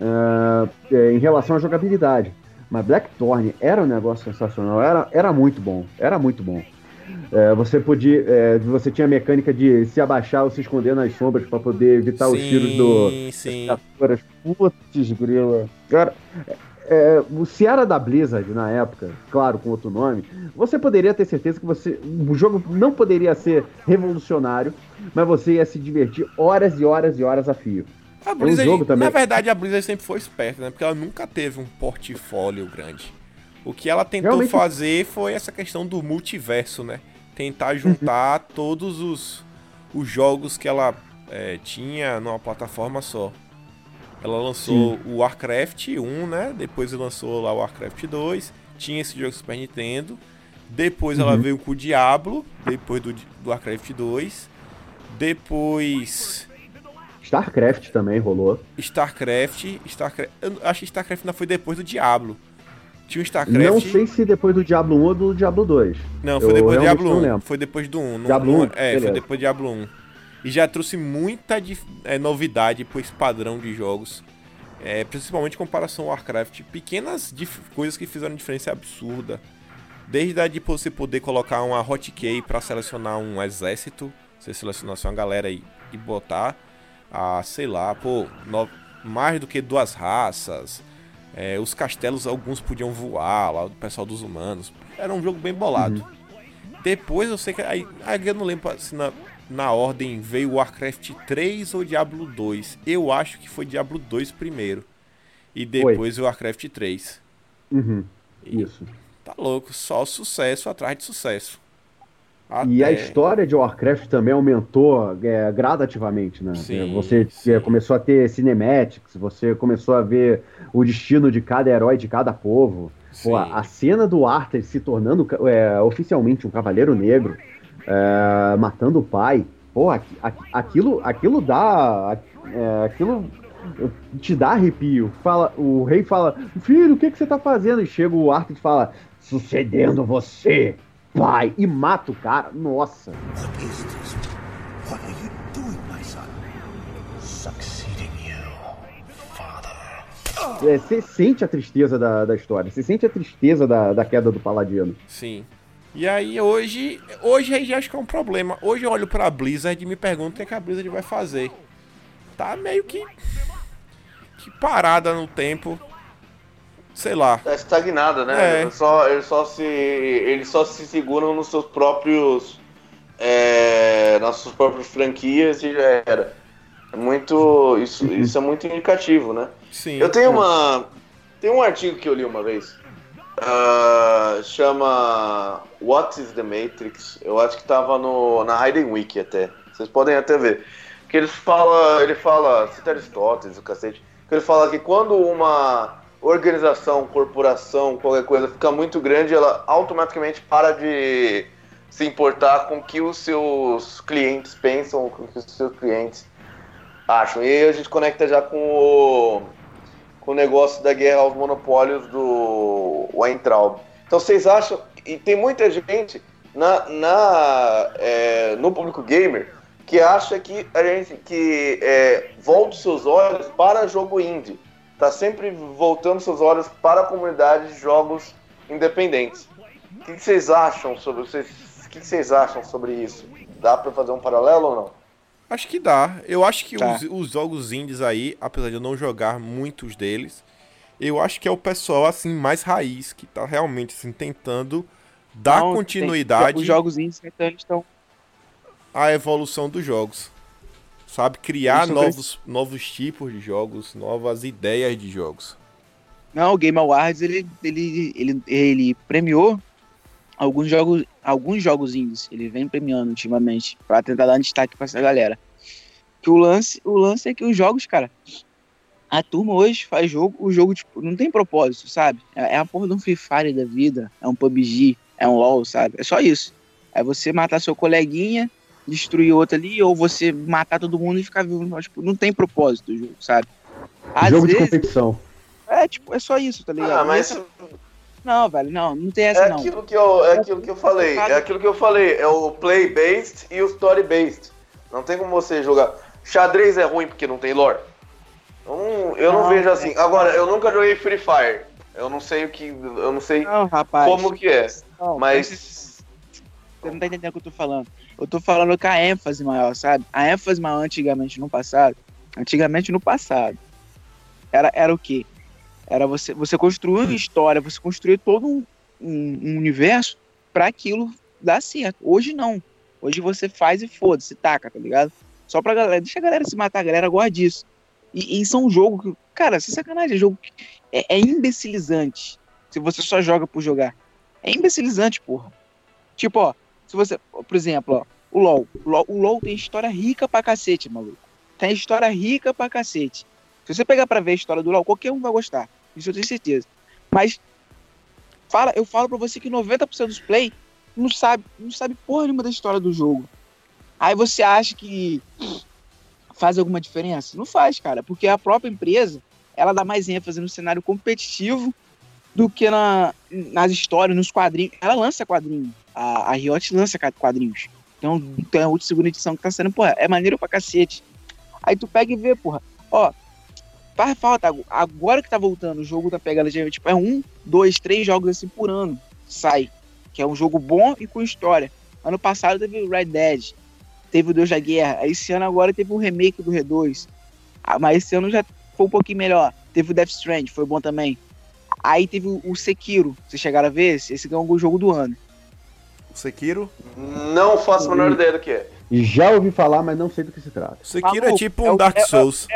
é, é, em relação à jogabilidade. Mas Blackthorn era um negócio sensacional, era, era muito bom, era muito bom. É, você podia. é, você tinha a mecânica de se abaixar ou se esconder nas sombras para poder evitar os tiros do. Sim, sim. criaturas. Putz, grila. Cara, é, o- se era da Blizzard na época, claro, com outro nome, você poderia ter certeza que você. O jogo não poderia ser revolucionário, mas você ia se divertir horas e horas e horas a fio. A Blizzard, jogo também. na verdade, a Blizzard sempre foi esperta, né? Porque ela nunca teve um portfólio grande. O que ela tentou Realmente- fazer foi essa questão do multiverso, né? Tentar juntar todos os, os jogos que ela é, tinha numa plataforma só. Ela lançou o Warcraft 1, né? Depois lançou lá o Warcraft 2. Tinha esse jogo Super Nintendo. Depois ela veio com o Diablo, depois do, do Warcraft 2. Depois StarCraft também rolou. StarCraft, StarCraft. Eu acho que StarCraft ainda foi depois do Diablo. Tinha o StarCraft. Não sei se depois do Diablo 1 ou do Diablo 2. Não, foi Eu depois do Diablo não 1. lembro. Foi depois do 1. Não- Diablo não- 1, É, foi beleza. depois do Diablo 1. E já trouxe muita é, novidade para esse padrão de jogos. É, principalmente em comparação ao Warcraft. Pequenas coisas que fizeram diferença absurda. Desde a de você poder colocar uma hotkey para selecionar um exército. Você selecionasse uma galera e, e botar. A, sei lá, pô, no- mais do que duas raças. É, os castelos, alguns podiam voar lá, o pessoal dos humanos. Era um jogo bem bolado. Depois eu sei que. Aí, aí eu não lembro se na, na ordem veio Warcraft 3 ou Diablo 2. Eu acho que foi Diablo 2 primeiro. E depois o Warcraft 3. Uhum, isso. Tá louco, só sucesso atrás de sucesso. E a Até- história de Warcraft também aumentou é, gradativamente, né? Sim, É, você sim. é, começou a ter cinematics, você começou a ver o destino de cada herói de cada povo. Pô, Sim. a cena do Arthur se tornando é, oficialmente um cavaleiro negro, é, matando o pai. Pô, aqui- aqui- aquilo, aquilo dá. é, aquilo te dá arrepio. Fala, o rei fala: Filho, o que, que você tá fazendo? E chega o Arthur e fala: Sucedendo você, pai. E mata o cara. Nossa. What is this? What are you doing, my son? Succeeding you, father. É, Você sente a tristeza da, da história, você sente a tristeza da, da queda do Paladino. Sim. E aí hoje. Hoje aí acho que é um problema. Hoje eu olho pra Blizzard e me pergunto o que, é que a Blizzard vai fazer. Tá meio que. que parada no tempo. Sei lá. Tá estagnada, né? É. Eles, só, eles, só se, eles só se seguram nos seus próprios. É, nas suas próprias franquias e já era. É muito. Isso, isso é muito indicativo, né? Sim. Eu tenho uma. Tem um artigo que eu li uma vez. Ah, chama What is the Matrix? Eu acho que tava no, na Hidden Wiki até. Vocês podem até ver. Que eles fala, ele fala, cita Aristóteles, o cacete, que ele fala que quando uma organização, corporação, qualquer coisa fica muito grande, ela automaticamente para de se importar com o que os seus clientes pensam, com o que os seus clientes acham. E aí a gente conecta já com o, com o negócio da guerra aos monopólios do Weintraub. Então vocês acham, e tem muita gente na, na, é, no público gamer que acha que a gente que é, volta os seus olhos para jogo indie. Tá sempre voltando seus olhos para a comunidade de jogos independentes. O que vocês acham sobre vocês? O que vocês acham sobre isso? Dá para fazer um paralelo ou não? Acho que dá. Eu acho que Tá. os, os jogos indies aí, apesar de eu não jogar muitos deles, eu acho que é o pessoal assim mais raiz que tá realmente assim tentando dar Não, tem- continuidade Os jogos estão. à evolução dos jogos. Sabe, criar tão novos novos tipos de jogos, novas ideias de jogos. Não, o Game Awards ele, ele, ele, ele premiou alguns jogos, alguns jogos indies. Ele vem premiando ultimamente pra tentar dar destaque pra essa galera. Que o lance, o lance é que os jogos, cara, a turma hoje faz jogo, o jogo tipo não tem propósito, sabe? É, é a porra de um Free Fire da vida, é um PUBG, é um LoL, sabe? É só isso. É você matar seu coleguinha, destruir outro ali, ou você matar todo mundo e ficar vivo. Mas, Tipo, não tem propósito o jogo, sabe? Às Jogo de vezes, competição. é, tipo, é só isso, tá ligado? Ah, mas Essa- Não, velho, não, não tem essa é não. aquilo que eu, é aquilo que eu falei, é aquilo que eu falei, é o play based e o story based. Não tem como você jogar. Xadrez é ruim porque não tem lore. Eu não, eu não Não, vejo é- assim. Agora, eu nunca joguei Free Fire. Eu não sei o que, eu não sei Não, rapaz. como que é, não, mas Você não tá entendendo o que eu tô falando. Eu tô falando com a ênfase maior, sabe? A ênfase maior antigamente no passado. Antigamente no passado. Era, era o quê? Era você, você construir uma história, você construir todo um, um- um universo pra aquilo dar certo. Hoje não. Hoje você faz e foda-se, taca, tá ligado? Só pra galera. Deixa a galera se matar, a galera gosta disso. E, e isso é um jogo que. Cara, sem sacanagem, é jogo. que É, é imbecilizante. Se você só joga por jogar. É imbecilizante, porra. Tipo, ó, se você. Por exemplo, ó, o LOL. O LOL, o LOL tem história rica pra cacete, maluco. Tem história rica pra cacete. Se você pegar pra ver a história do LOL, qualquer um vai gostar. Isso eu tenho certeza. Mas. Fala, eu falo pra você que 90% dos play não sabe, não sabe porra nenhuma da história do jogo. Aí você acha que faz alguma diferença? Não faz, cara, porque a própria empresa, ela dá mais ênfase no cenário competitivo do que na, nas histórias, nos quadrinhos. Ela lança quadrinhos. A, a Riot lança quadrinhos. Então, tem a outra segunda edição que tá sendo, porra, é maneiro pra cacete. Aí tu pega e vê, porra, ó, faz falta, agora que tá voltando, o jogo tá pegando, tipo, é um, dois, três jogos assim por ano, sai. Que é um jogo bom e com história. Ano passado teve Red Dead, teve o Deus da Guerra. Aí Esse ano agora teve um remake do R2. Ah, mas esse ano já foi um pouquinho melhor. Teve o Death Strand, foi bom também. Aí teve o o Sekiro. Vocês chegaram a ver? Esse, esse ganhou o jogo do ano. O Sekiro? não faço a menor ideia do que é. Já ouvi falar, mas não sei do que se trata. O Sekiro é tipo é um o- Dark é- é- Souls.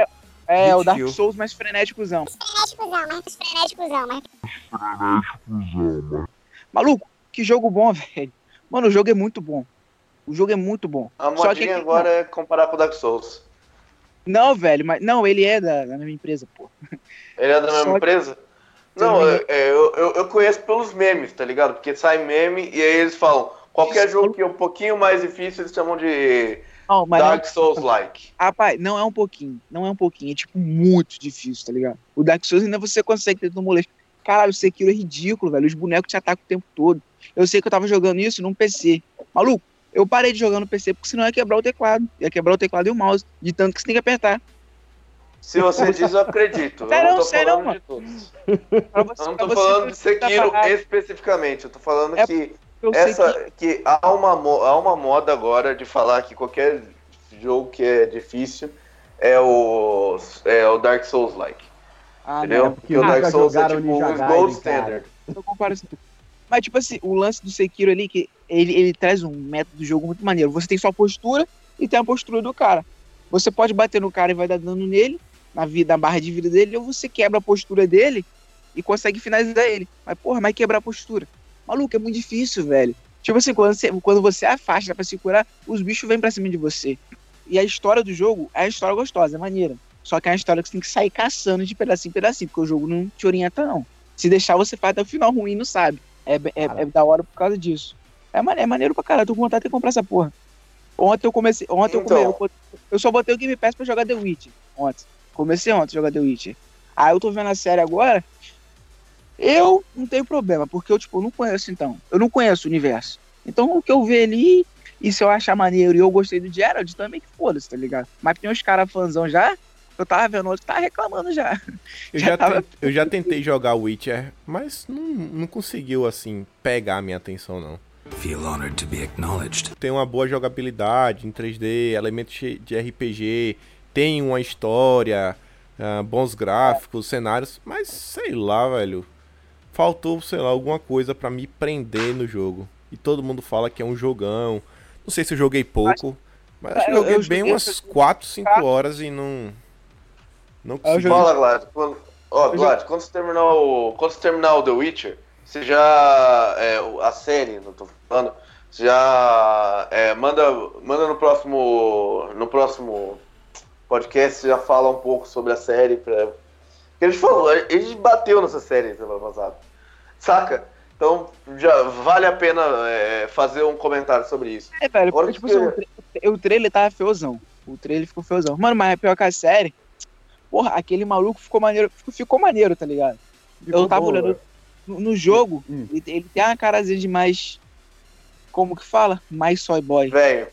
É, Hit o Dark. Souls mais frenéticozão. frenéticozão, mas frenéticozão, mas Maluco, que jogo bom, [LAUGHS] velho. Mano, o jogo é muito bom. O jogo é muito bom. A que modinha aqui- agora é comparar com o Dark Souls. Não, velho, mas. Não, ele é da, da mesma empresa, pô. Ele é da mesma Só que- empresa? Não, Também. é- é, eu, eu, eu conheço pelos memes, tá ligado? Porque sai meme e aí eles falam, qualquer Isso. jogo que é um pouquinho mais difícil, eles chamam de Não, não, Dark Souls-like. Rapaz, não é um pouquinho. Não é um pouquinho. É tipo muito difícil, tá ligado? O Dark Souls ainda você consegue ter no molejo. Caralho, o Sekiro é ridículo, velho. Os bonecos te atacam o tempo todo. Eu sei que eu tava jogando isso num PC. Maluco, eu parei de jogar no PC porque senão ia quebrar o teclado. Ia quebrar o teclado e o mouse. De tanto que você tem que apertar. Se você diz, eu acredito. Eu Sério, não tô sério, falando mano. de todos. Você, Eu não tô falando de Sekiro caralho. especificamente. Eu tô falando É que, Eu essa, que há, uma, há uma moda agora de falar que qualquer jogo que é difícil é o, é o Dark Souls-like. Ah, não, Entendeu? porque Porque o Dark Souls é tipo um Gaiden, gold standard. eu comparo assim. Mas, tipo assim, o lance do Sekiro ali, que ele, ele traz um método de jogo muito maneiro. Você tem sua postura e tem a postura do cara. Você pode bater no cara e vai dar dano nele, na, vida, na barra de vida dele, ou você quebra a postura dele e consegue finalizar ele. Mas, porra, mas quebrar a postura. Maluco, é muito difícil, velho. Tipo assim, quando você, quando você afasta pra se curar, os bichos vêm pra cima de você. E a história do jogo é a história gostosa, é maneira. Só que é uma história que você tem que sair caçando de pedacinho em pedacinho, porque o jogo não te orienta, não. Se deixar, você faz até o final ruim não sabe. É, é, é da hora por causa disso. É maneiro, é maneiro pra caralho. Eu tô com vontade de comprar essa porra. Ontem eu comecei. Ontem Então. eu comecei. Eu, só botei o Game Pass pra jogar The Witcher. Ontem. Comecei ontem a jogar The Witcher. Aí eu tô vendo a série agora. Eu não tenho problema, porque eu, tipo, não conheço então. Eu não conheço o universo. Então o que eu ver ali, e se eu achar maneiro e eu gostei do Gerald, também que foda-se, tá ligado? Mas tem uns caras fãzão já. Eu tava vendo outro que tava reclamando já. Eu [LAUGHS] Já já, tava- eu já tentei jogar Witcher, mas não, não conseguiu, assim, pegar a minha atenção, não. Feel honored to be acknowledged. Tem uma boa jogabilidade em 3D, elementos de RPG, tem uma história, ah, bons gráficos, cenários, mas sei lá, velho. Faltou, sei lá, alguma coisa pra me prender no jogo. E todo mundo fala que é um jogão. Não sei se eu joguei pouco, mas acho que eu Eu- joguei eu bem joguei- umas 4, 5 horas e não. Não consegui. Fala, Glad. Quando, ó, Glad, quando você terminar o. Quando você terminar o The Witcher, você já. É, a série, não tô falando. Você já. é, manda, manda no próximo. No próximo podcast, você já fala um pouco sobre a série. Pra... Porque a gente falou, a gente bateu nessa série semana passada. Saca? Então já vale a pena é, fazer um comentário sobre isso. É, velho, Agora porque, tipo que- assim, o, tra- o trailer tava feozão. O trailer ficou feozão. Mano, mas é pior que a série. Porra, aquele maluco ficou maneiro. Ficou, ficou maneiro, tá ligado? eu tava bom, olhando velho. No, no jogo, Hum. ele, ele tem uma carazinha de mais. Como que fala? Mais soy boy. Velho,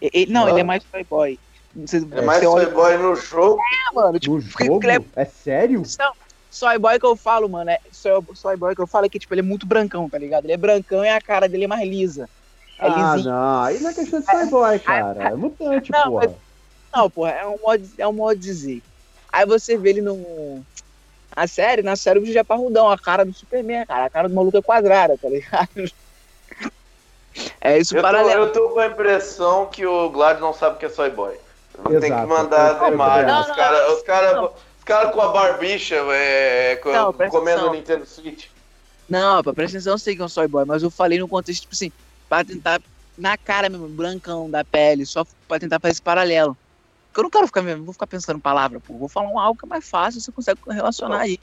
ele- não, Mano. ele é mais soy boy. Você, é mais você olha, playboy no jogo. mano, tipo, No fica- jogo? ele é- É sério? Não, soy boy que eu falo, mano, é soy, soy boy que eu falo é que, tipo, ele é muito brancão, tá ligado? Ele é brancão e a cara dele é mais lisa. É Ah, lisinho. não. Aí não é questão de Playboy, cara. É mutante, Não, porra. Não, porra, é um modo, é um modo de dizer. Aí você vê ele no. A série, na série o bicho é parrudão, a cara do Superman, cara. A cara do maluco é quadrada, tá ligado? É isso Eu tô, paralelo. eu tô com a impressão que o Glad não sabe o que é soy boy. Tem que Exato. mandar as imagens. não, os caras os cara, cara com a barbicha é, co- Não, comendo atenção. o Nintendo Switch. Não, pá, presta atenção, eu sei que é um soy boy, mas eu falei no contexto, tipo assim, pra tentar, na cara mesmo, brancão da pele, só pra tentar fazer esse paralelo. Porque eu não quero ficar, mesmo, vou ficar pensando em palavra, pô. Vou falar um algo que é mais fácil, você consegue relacionar aí.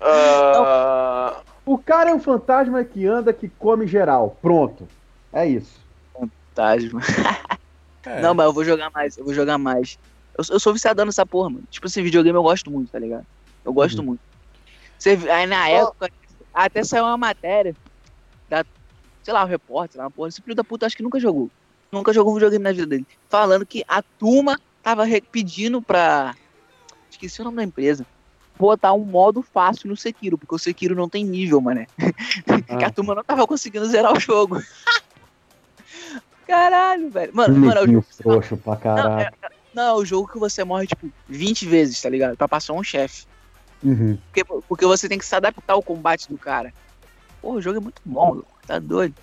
Ah, O cara é um fantasma que anda, que come geral. Pronto. É isso. Tá, [LAUGHS] É. Não, mas eu vou jogar mais, eu vou jogar mais. Eu, eu sou viciadão nessa porra, mano. Tipo assim, videogame eu gosto muito, tá ligado? Eu gosto Uhum. muito. Você, aí na época, até saiu uma matéria da, sei lá, o repórter, uma porra, esse filho da puta acho que nunca jogou. Nunca jogou um videogame na vida dele. Falando que a turma tava pedindo pra. Esqueci o nome da empresa. Botar um modo fácil no Sekiro, porque o Sekiro não tem nível, mané. [LAUGHS] que a turma não tava conseguindo zerar o jogo. [LAUGHS] Caralho, velho. Mano, mano, é o jogo. frouxo pra Não, caralho. é, não, é o jogo que você morre, tipo, 20 vezes, tá ligado? Pra passar um chefe. Uhum. Porque, porque você tem que se adaptar ao combate do cara. Pô, o jogo é muito bom. Tá doido.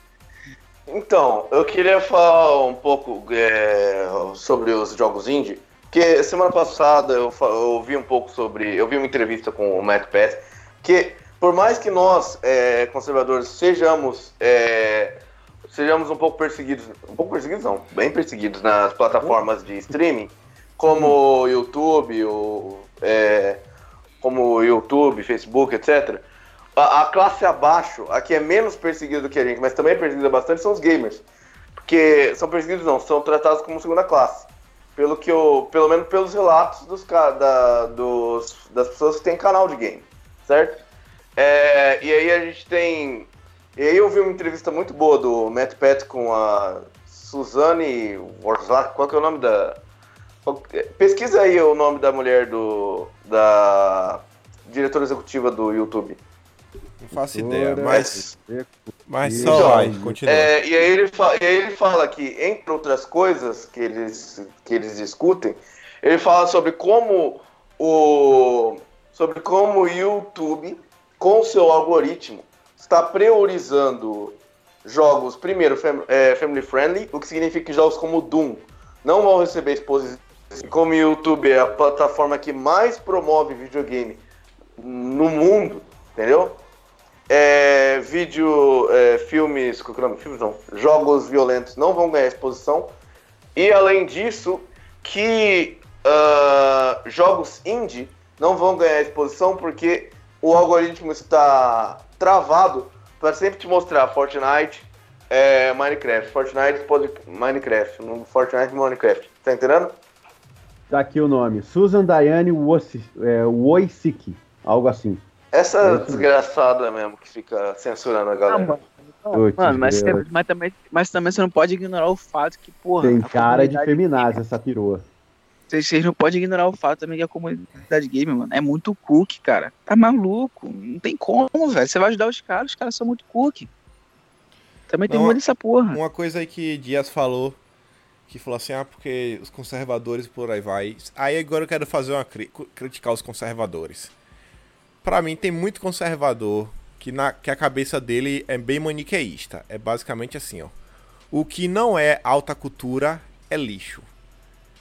Então, eu queria falar um pouco é, sobre os jogos indie. Porque semana passada eu, eu ouvi um pouco sobre. Eu vi uma entrevista com o Matt Pass. Que por mais que nós, é, conservadores, sejamos. é, sejamos um pouco perseguidos. Um pouco perseguidos não, bem perseguidos nas plataformas de streaming, como o YouTube, o, é, como o YouTube, Facebook, etc. A, a classe abaixo, a que é menos perseguida do que a gente, mas também é perseguida bastante, são os gamers. Porque são perseguidos não, são tratados como segunda classe. Pelo que eu, pelo menos pelos relatos dos, da, dos, das pessoas que têm canal de game, certo? É, e aí a gente tem. E aí eu vi uma entrevista muito boa do Matt Pat com a Suzanne Warzak, qual que é o nome da. Pesquisa aí o nome da mulher do. da diretora executiva do YouTube. Faço ideia, Ora, mas, mas Então, só vai, continua. É, e, aí ele fa- e aí ele fala que, entre outras coisas que eles, que eles discutem, ele fala sobre como o, sobre como o YouTube, com seu algoritmo, está priorizando jogos, primeiro, fam- é, family friendly, o que significa que jogos como Doom não vão receber exposição. Como o YouTube é a plataforma que mais promove videogame no mundo, entendeu? É, vídeo, é, filmes, é nome? Filmes não, jogos violentos não vão ganhar exposição. E além disso, que ah, jogos indie não vão ganhar exposição porque o algoritmo está travado para sempre te mostrar Fortnite, é, Minecraft, Fortnite, Minecraft, Fortnite Minecraft. Tá entendendo? Tá aqui o nome. Susan Diane Wosi- é. Algo assim. Essa É isso desgraçada mesmo que fica censurando a Ah, galera. mano. Putz, Mano, mas, você- mas, também, mas também você não pode ignorar o fato que, porra. Tem cara de feminazi essa perua. Vocês vocês não podem ignorar o fato também que a comunidade game, mano, é muito cookie, cara. Tá maluco. Não tem como, velho. Você vai ajudar os caras, os caras são muito cookie. Também tem Não, muito dessa porra. Uma coisa aí que Dias falou, que falou assim, ah, porque os conservadores por aí vai. Aí agora eu quero fazer uma cri- criticar os conservadores. Pra mim tem muito conservador que, na, que a cabeça dele é bem maniqueísta. É basicamente assim, ó. O que não é alta cultura é lixo.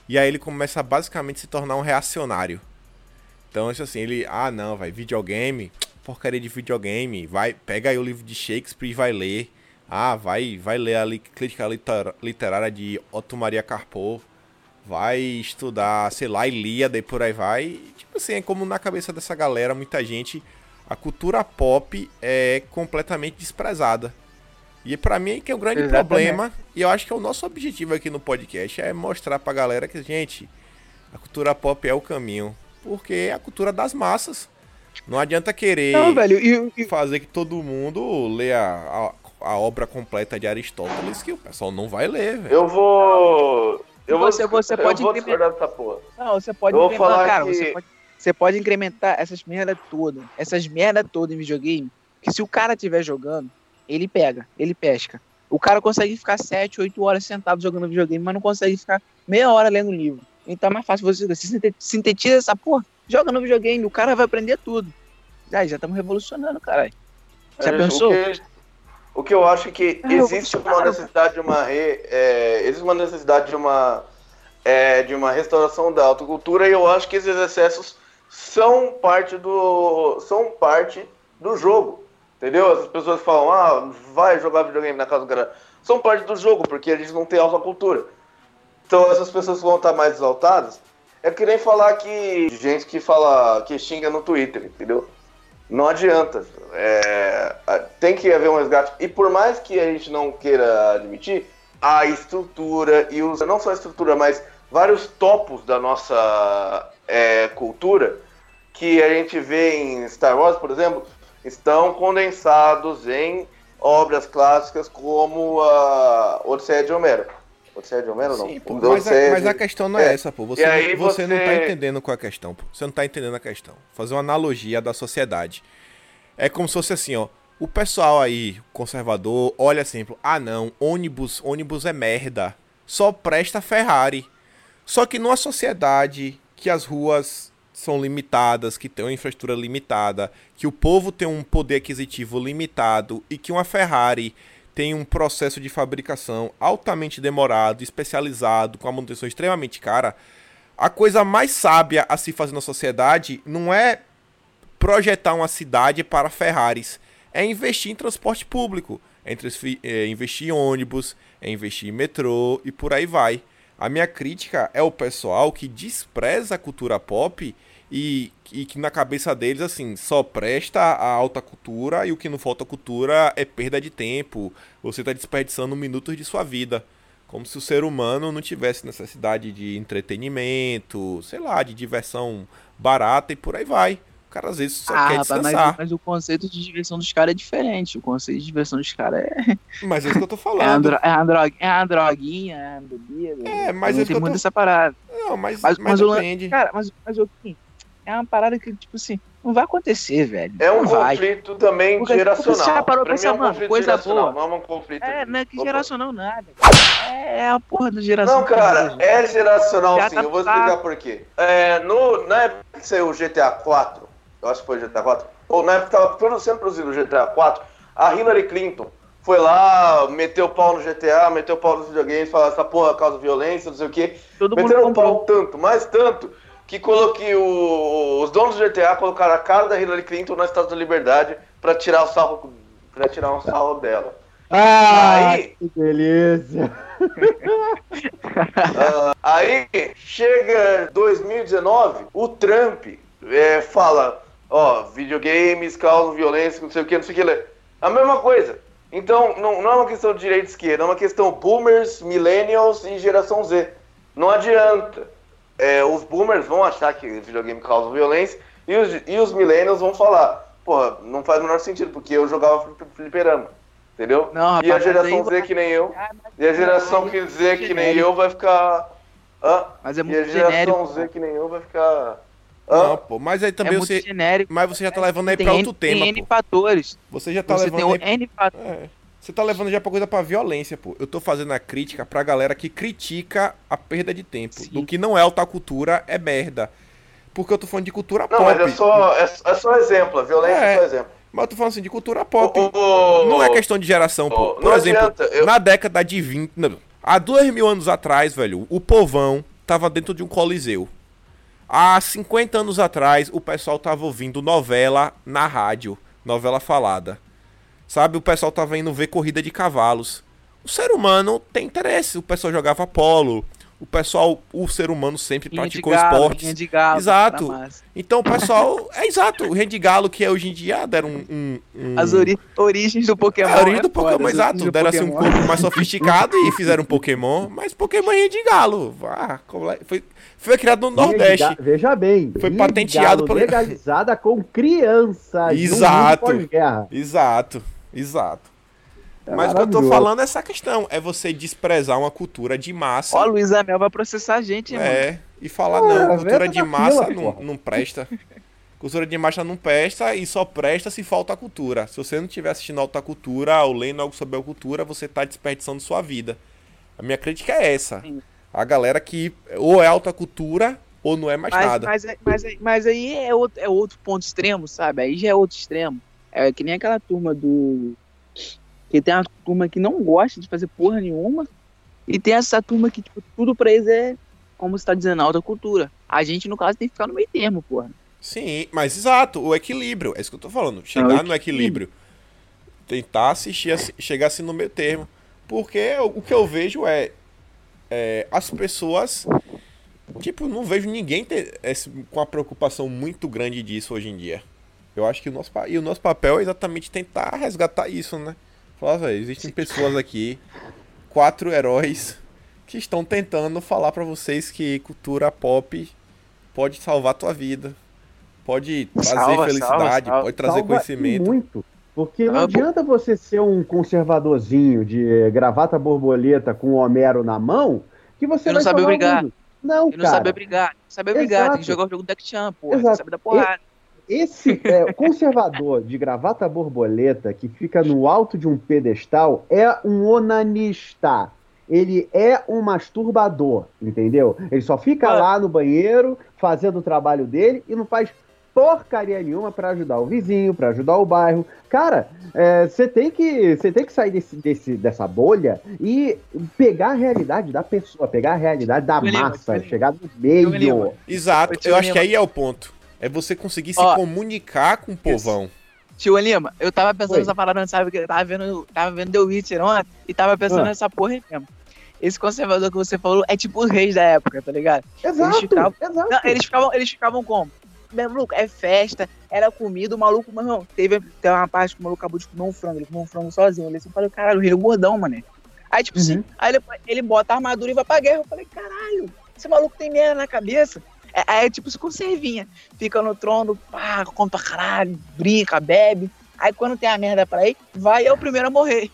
E aí ele começa a basicamente se tornar um reacionário. Então, isso assim, ele, ah, não, vai, videogame, [TSK] porcaria de videogame, vai, pega aí o livro de Shakespeare e vai ler. Ah, vai, vai ler a crítica liter- literária de Otto Maria Carpo. Vai estudar, sei lá, Ilíada e por aí vai. Tipo assim, é como na cabeça dessa galera, muita gente, a cultura pop é completamente desprezada. E pra mim é que é o grande Exatamente. problema, e eu acho que é o nosso objetivo aqui no podcast, é mostrar pra galera que, gente, a cultura pop é o caminho. Porque é a cultura das massas. Não adianta querer Não, velho, e, e- fazer que todo mundo lê a, a, a obra completa de Aristóteles, que o pessoal não vai ler, velho. Eu vou. Eu Você- vou, você eu pode vou incrementar- discordar dessa porra. Não, você pode Eu vou falar cara, que- você pode, você pode incrementar essas merda toda, essas merda toda em videogame, que se o cara estiver jogando, ele pega, ele pesca. O cara consegue ficar 7, 8 horas sentado jogando videogame, mas não consegue ficar meia hora lendo livro. Então é mais fácil você, você sinte- sintetiza essa porra, joga no videogame, o cara vai aprender tudo. Já, já estamos revolucionando, caralho. Já É, pensou? O que, o que eu acho é que eu existe uma necessidade de uma re, é, existe uma necessidade de uma é, de uma restauração da autocultura e eu acho que esses excessos são parte do são parte do jogo, entendeu? As pessoas falam, ah, vai jogar videogame na casa do cara, são parte do jogo porque eles não têm autocultura. Então essas pessoas vão estar mais exaltadas. É que nem falar que gente que fala que xinga no Twitter, entendeu? Não adianta. É, a- tem que haver um resgate. E por mais que a gente não queira admitir, a estrutura e os. Não só a estrutura, mas vários topos da nossa é, cultura que a gente vê em Star Wars, por exemplo, estão condensados em obras clássicas como a Odisseia de Homero. Odisseia de Homero, não. Sim, pô, mas, a, mas a questão não é, É, essa, pô. Você, e aí você, não tá você- entendendo qual é a questão, pô. Você não tá entendendo a questão. Fazer uma analogia da sociedade. É como se fosse assim, ó. O pessoal aí, conservador, olha sempre, ah não, ônibus, ônibus é merda. Só presta Ferrari. Só que numa sociedade que as ruas são limitadas, que tem uma infraestrutura limitada, que o povo tem um poder aquisitivo limitado e que uma Ferrari tem um processo de fabricação altamente demorado, especializado, com a manutenção extremamente cara, a coisa mais sábia a se fazer na sociedade não é projetar uma cidade para Ferraris, é investir em transporte público, é é investir em ônibus, é investir em metrô e por aí vai. A minha crítica é o pessoal que despreza a cultura pop e, e que na cabeça deles, assim, só presta a alta cultura e o que não falta cultura é perda de tempo. Você está desperdiçando minutos de sua vida. Como se o ser humano não tivesse necessidade de entretenimento, sei lá, de diversão barata e por aí vai. O cara às vezes só Ah, quer rapaz, mas, descansar. mas o conceito de diversão dos caras é diferente. O conceito de diversão dos caras é, Mas é isso que eu tô [LAUGHS] é, falando. dro- é, uma droga, é uma droguinha, é uma bebida. É, mas não é isso que tem muito tô- essa parada. Não, mas, Mas, mas, mas, depende. Cara, mas, mas o Kim, é uma parada que, tipo assim, não vai acontecer, velho. É um vai. conflito também Porque- geracional. porque você já parou Pra mim é um pensar, mano, conflito coisa geracional, boa. Não é um conflito. É, não é que Opa. geracional nada. É a porra da geração. Não, cara, é geracional Já sim. tá Eu vou explicar por quê. É, no, na época que saiu o GTA 4, eu acho que foi GTA 4, ou na época que tava sendo produzido o GTA 4, a Hillary Clinton foi lá, meteu o pau no GTA, meteu o pau nos videogames, falou essa porra causa violência, não sei o quê. Todo mundo Meteram o pau tanto, mais tanto, que coloquei o- os donos do GTA colocaram a cara da Hillary Clinton na Estátua da Liberdade pra tirar o sarro, pra tirar um sarro dela. Ah, Aí- que delícia. [LAUGHS] Ah, aí chega 2019, o Trump é, fala, ó, videogames causam violência, não sei o que, não sei o que. A mesma coisa. Então, não, não é uma questão de direita e esquerda, é uma questão boomers, millennials e geração Z. Não adianta. É, os boomers vão achar que videogame causa violência e os, e os millennials vão falar, porra, não faz o menor sentido, porque eu jogava fli- fliperama. Entendeu? Não, e a rapaz, geração Z que nem eu. Ah, E a geração que Z que nem eu vai ficar. Hã? Mas é e a muito geração genérico. Z que nem eu vai ficar. Não, pô, mas aí É também muito você. genérico. Mas você já tá levando aí Tem pra N- outro tema, Tem N pô. fatores. Você já tá Você tem levando um aí. N fatores. É. Você tá levando já pra coisa pra violência, pô. Eu tô fazendo a crítica pra galera que critica a perda de tempo. Sim. Do que não é alta cultura é merda. Porque eu tô falando de cultura Não, pop. mas é só, é, é só exemplo. A violência é, É. só exemplo. Mas eu tô falando assim de cultura pop. O- o- Não é questão de geração, pô. Por não exemplo, adianta, eu- na década de 20. não, há dois mil anos atrás, velho, o povão tava dentro de um coliseu. Há 50 anos atrás, o pessoal tava ouvindo novela na rádio, novela falada. Sabe, o pessoal tava indo ver corrida de cavalos. O ser humano tem interesse. O pessoal jogava polo. O pessoal, o ser humano sempre Rinha de praticou galo, esportes. de galo, Exato. Então o pessoal. É exato. O Rende Galo, que é hoje em dia, deram um. um, um- As ori- origens do Pokémon. é, a origem é do Pokémon, as exato. Deram assim um corpo mais sofisticado e fizeram um Pokémon, mas Pokémon é de galo. Ah, como é- foi, foi criado no Nordeste. ga- Veja bem. Foi patenteado pelo- legalizada com crianças. Exato. Exato, exato. É Mas o que eu tô falando é essa questão. É você desprezar uma cultura de massa. Ó, Luiz Amel vai processar a gente, mano. É, e falar, Ah, não, cultura de massa fila, não, não presta. Cultura de massa não presta e só presta se falta cultura. Se você não estiver assistindo alta cultura ou lendo algo sobre a cultura, você tá desperdiçando sua vida. A minha crítica é essa. Sim. A galera que ou é alta cultura ou não é mais Mas, nada. mas, mas, mas aí é outro, é outro ponto extremo, sabe? Aí já é outro extremo. É que nem aquela turma do. Que tem uma turma que não gosta de fazer porra nenhuma. E tem essa turma que, tipo, tudo pra eles é, como você tá dizendo, alta cultura. A gente, no caso, tem que ficar no meio termo, porra. Sim, mas exato, o equilíbrio. É isso que eu tô falando. Chegar o no equilíbrio. Tentar assistir, assi- chegar assim no meio termo. Porque o que eu vejo é, é, as pessoas. Tipo, não vejo ninguém ter esse- com uma preocupação muito grande disso hoje em dia. Eu acho que o nosso, e o nosso papel é exatamente tentar resgatar isso, né? Falar, velho, existem pessoas aqui, quatro heróis, que estão tentando falar pra vocês que cultura pop pode salvar a tua vida. Pode trazer Salva, felicidade, salva, salva. pode trazer Salva conhecimento. Muito. Porque não Ah, adianta você ser um conservadorzinho de gravata borboleta com o Homero na mão que você não vai saber salvar o brigar. Não, E não cara. saber brigar. Não saber brigar, tem que jogar o jogo do Deck Chan, porra. Exato. que saber da porrada. Esse é, conservador de gravata borboleta que fica no alto de um pedestal é um onanista. Ele é um masturbador, entendeu? Ele só fica Ah. lá no banheiro fazendo o trabalho dele e não faz porcaria nenhuma pra ajudar o vizinho, pra ajudar o bairro. Cara, é, você tem que você tem que sair desse, desse- dessa bolha e pegar a realidade da pessoa, pegar a realidade da Eu massa, lembro. chegar no Eu meio. Exato, Eu acho que aí é o ponto. É você conseguir se Ó, comunicar com o povão. Tio Lima, eu tava pensando Oi. nessa parada, sabe? Que eu tava vendo, tava vendo The Witcher ontem e tava pensando Ah. nessa porra aí mesmo. Esse conservador que você falou é tipo os reis da época, tá ligado? Exato, ficavam- exato. Não, eles ficavam, eles ficavam como? Meu maluco, é festa, era comida, o maluco, mas não, teve, teve uma parte que o maluco acabou de comer um frango, ele comeu um frango sozinho. Ele assim, eu falei, caralho, o rei é gordão, mané. Aí, tipo Uhum. assim, aí ele, ele bota a armadura e vai pra guerra. Eu falei, caralho, esse maluco tem merda na cabeça. É, aí é tipo se conservinha. Fica no trono, pá, come pra caralho, brinca, bebe. Aí quando tem a merda pra ir, vai é o primeiro a morrer.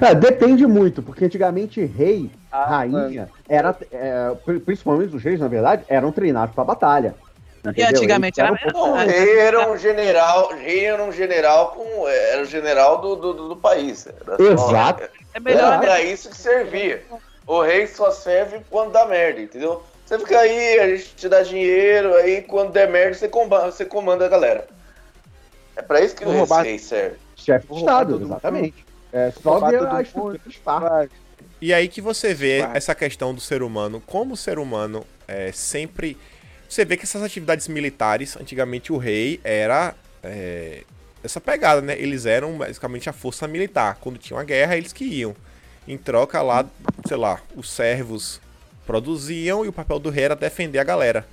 É, depende muito, porque antigamente rei, Ah, rainha, era, é, pri- principalmente os reis, na verdade, eram treinados pra batalha. Entendeu? antigamente Eles era- eram um pouco- O rei era um general, rei era um general com. Era o general do, do, do- do país. Era só- Exato. É melhor, Era né? pra isso que servia. O rei só serve quando dá merda, entendeu? Você fica aí, a gente te dá dinheiro, aí quando der merda, você comanda, você comanda a galera. É pra isso que o roubar- rei serve. Chefe de Estado, exatamente. É só ver a estrutura de Esparta. E aí que você vê Vai. essa questão do ser humano, como o ser humano é sempre. Você vê que essas atividades militares, antigamente o rei era é, essa pegada, né? Eles eram basicamente a força militar. Quando tinha uma guerra, eles que iam. Em troca lá, sei lá, os servos produziam e o papel do rei era defender a galera.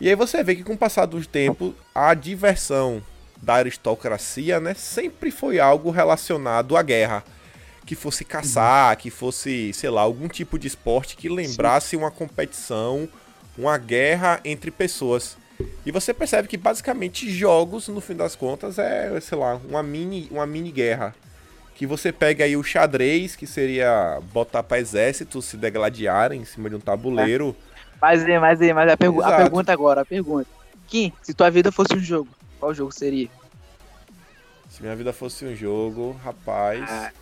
E aí você vê que com o passar do tempo, a diversão da aristocracia, né, sempre foi algo relacionado à guerra. Que fosse caçar, que fosse, sei lá, algum tipo de esporte que lembrasse uma competição, uma guerra entre pessoas. E você percebe que basicamente jogos, no fim das contas, é, sei lá, uma mini, uma mini guerra. Que você pega aí o xadrez, que seria botar para exércitos se degladiarem em cima de um tabuleiro. Mas aí, mas aí, mas a, pergu- a pergunta agora, a pergunta. Kim, se tua vida fosse um jogo, qual jogo seria? Se minha vida fosse um jogo, rapaz. Ah.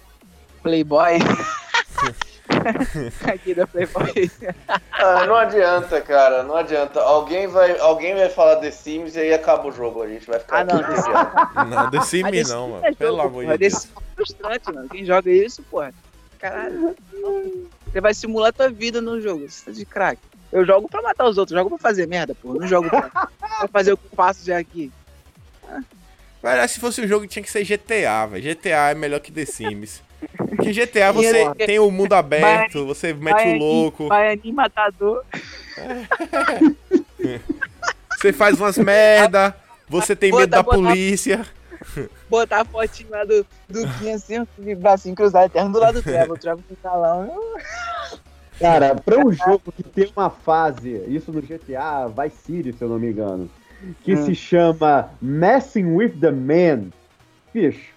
Playboy? [LAUGHS] [LAUGHS] Aqui da Playboy. Ah, não adianta, cara, não adianta. Alguém vai, alguém vai falar The Sims e aí acaba o jogo. A gente vai ficar Ah, não, aqui The. Não, The Ah, Sims desse não, é mano. jogo, Pelo amor de Deus. desse é frustrante, mano. Quem joga isso, porra. Caralho. Você vai simular tua vida no jogo. Você tá de craque. Eu jogo pra matar os outros, eu jogo pra fazer merda, porra. Não jogo pra, pra fazer o que eu faço já aqui. Velho, se fosse um jogo tinha que ser GTA, velho. GTA é melhor que The Sims. Porque GTA você tem o mundo aberto, você mete Vai o louco, Vai ali, matador. [LAUGHS] você faz umas merda, você tem medo da bota- polícia. Botar a fotinho lá do, do Kim assim, de bracinho cruzado eterno do lado do Trevor. O Trevor com o talão. Cara, pra um jogo que tem uma fase, isso no GTA Vice City, se eu não me engano, que Hum. se chama Messing with the Man, bicho,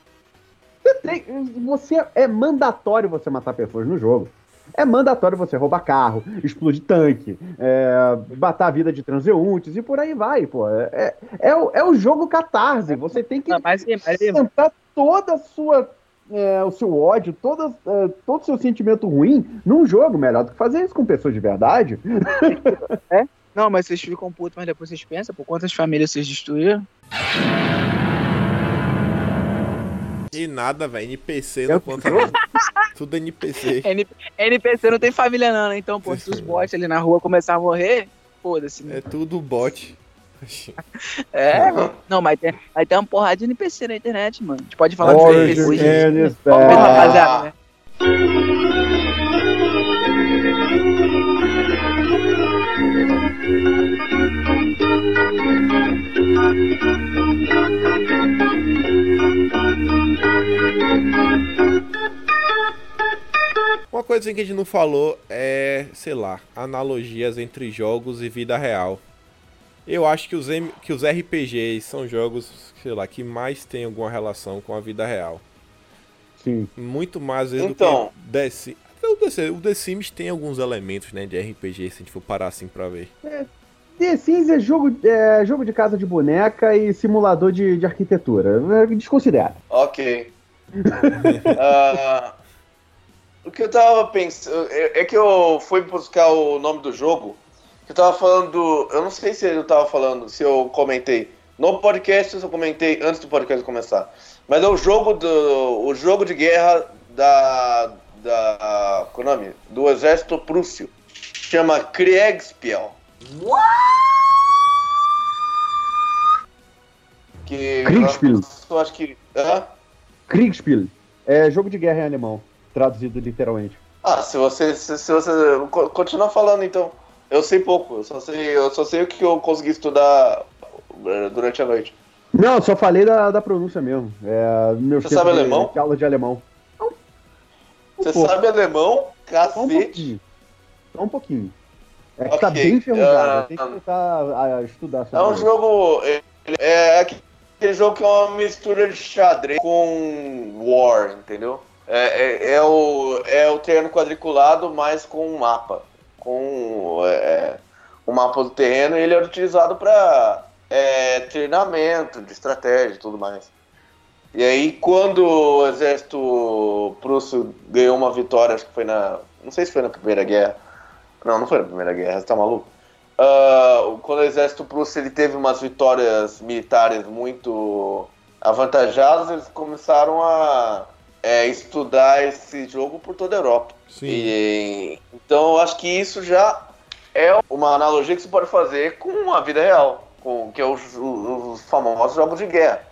você, tem, você é mandatório você matar pessoas no jogo. É mandatório você roubar carro, explodir tanque, é, matar a vida de transeuntes e por aí vai, pô. É, é, é o, é o jogo catarse. Você tem que mas aí, sentar toda a sua é, o seu ódio, toda, é, todo o seu sentimento ruim num jogo, melhor do que fazer isso com pessoas de verdade. Não, mas vocês ficam putos, mas depois vocês pensam, por quantas famílias vocês destruíram? E nada, velho. NPC não conta não. Tudo NPC. N- NPC [LAUGHS] não tem família não, né? Então, pô, se os bots ali na rua começarem a morrer, foda-se. né? É tudo bot. É, não, mas tem, aí tem uma porrada de NPC na internet, mano. A gente pode falar and is Vamos ver, back. rapaziada, né? Uma coisa que a gente não falou é, sei lá, analogias entre jogos e vida real. Eu acho que os, M- que os RPGs são jogos, sei lá, que mais têm alguma relação com a vida real. Sim. Muito mais vezes Então. do que The Sims. Até O The, Sims- o The Sims tem alguns elementos, né, de RPG, se a gente for parar assim pra ver. The Sims é jogo, é jogo de casa de boneca e simulador de, de arquitetura. É, Desconsidera. Ok. [LAUGHS] Ah, o que eu tava pensando. É, é que eu fui buscar o nome do jogo. Que eu tava falando. do- Eu não sei se eu tava falando, se eu comentei no podcast ou se eu comentei antes do podcast começar. Mas é o jogo do. O jogo de guerra da. da. Qual é o nome? Do exército prússio. Chama Kriegspiel. Que. Kriegspiel. Eu acho que. Hã? Kriegspiel. É jogo de guerra em alemão. Traduzido literalmente. Ah, se você, se, se você co- continua falando então. Eu sei pouco, eu só sei, eu só sei o que eu consegui estudar eh, durante a noite. Não, só falei da, da pronúncia mesmo. É, meus Você sabe de- alemão? de aula de alemão. Você Pô. sabe alemão? Só um Cacete. pouquinho. Só um pouquinho. É que tá Ok, bem enferrujado. ah, Tem que começar a, a estudar É um jogo. É, é aquele jogo que é uma mistura de xadrez com War, entendeu? É, é, é o, é o terreno quadriculado, mas com um mapa. Com é, o mapa do terreno ele é utilizado para treinamento de estratégia e tudo mais. E aí, quando o exército prússio ganhou uma vitória, acho que foi na. Não sei se foi na Primeira Guerra, Não, não foi na Primeira Guerra, você tá maluco? Ah, quando o exército prusso ele teve umas vitórias militares muito avantajadas, eles começaram a é, estudar esse jogo por toda a Europa. Sim. E, então eu acho que isso já é uma analogia que você pode fazer com a vida real, com que é os, os famosos jogos de guerra.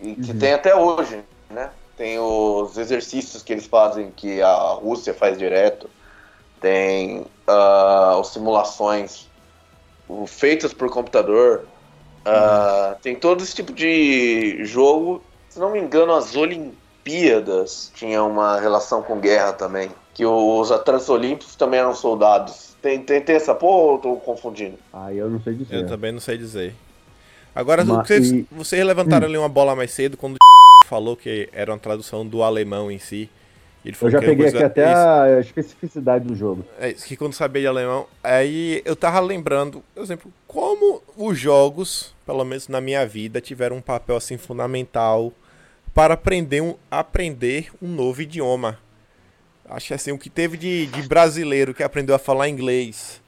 E que tem até hoje, né? Tem os exercícios que eles fazem que a Rússia faz direto. Tem ah, as simulações feitas por computador. Ah, Tem todo esse tipo de jogo. Se não me engano, as Olimpíadas tinham uma relação com guerra também. Que os atletas olímpicos também eram soldados. Tem, tem, tem essa porra ou eu tô confundindo? Ah, eu não sei dizer. Eu também não sei dizer. Agora, Mas- vocês, e- vocês levantaram ali uma bola mais cedo quando [LAUGHS] falou que era uma tradução do alemão em si. Ele Eu já que era peguei aqui até isso. a especificidade do jogo. É, isso que quando sabia de alemão, aí eu tava lembrando, por exemplo, como os jogos, pelo menos na minha vida, tiveram um papel assim fundamental para aprender um, aprender um novo idioma. Acho que assim, o que teve de, de brasileiro que aprendeu a falar inglês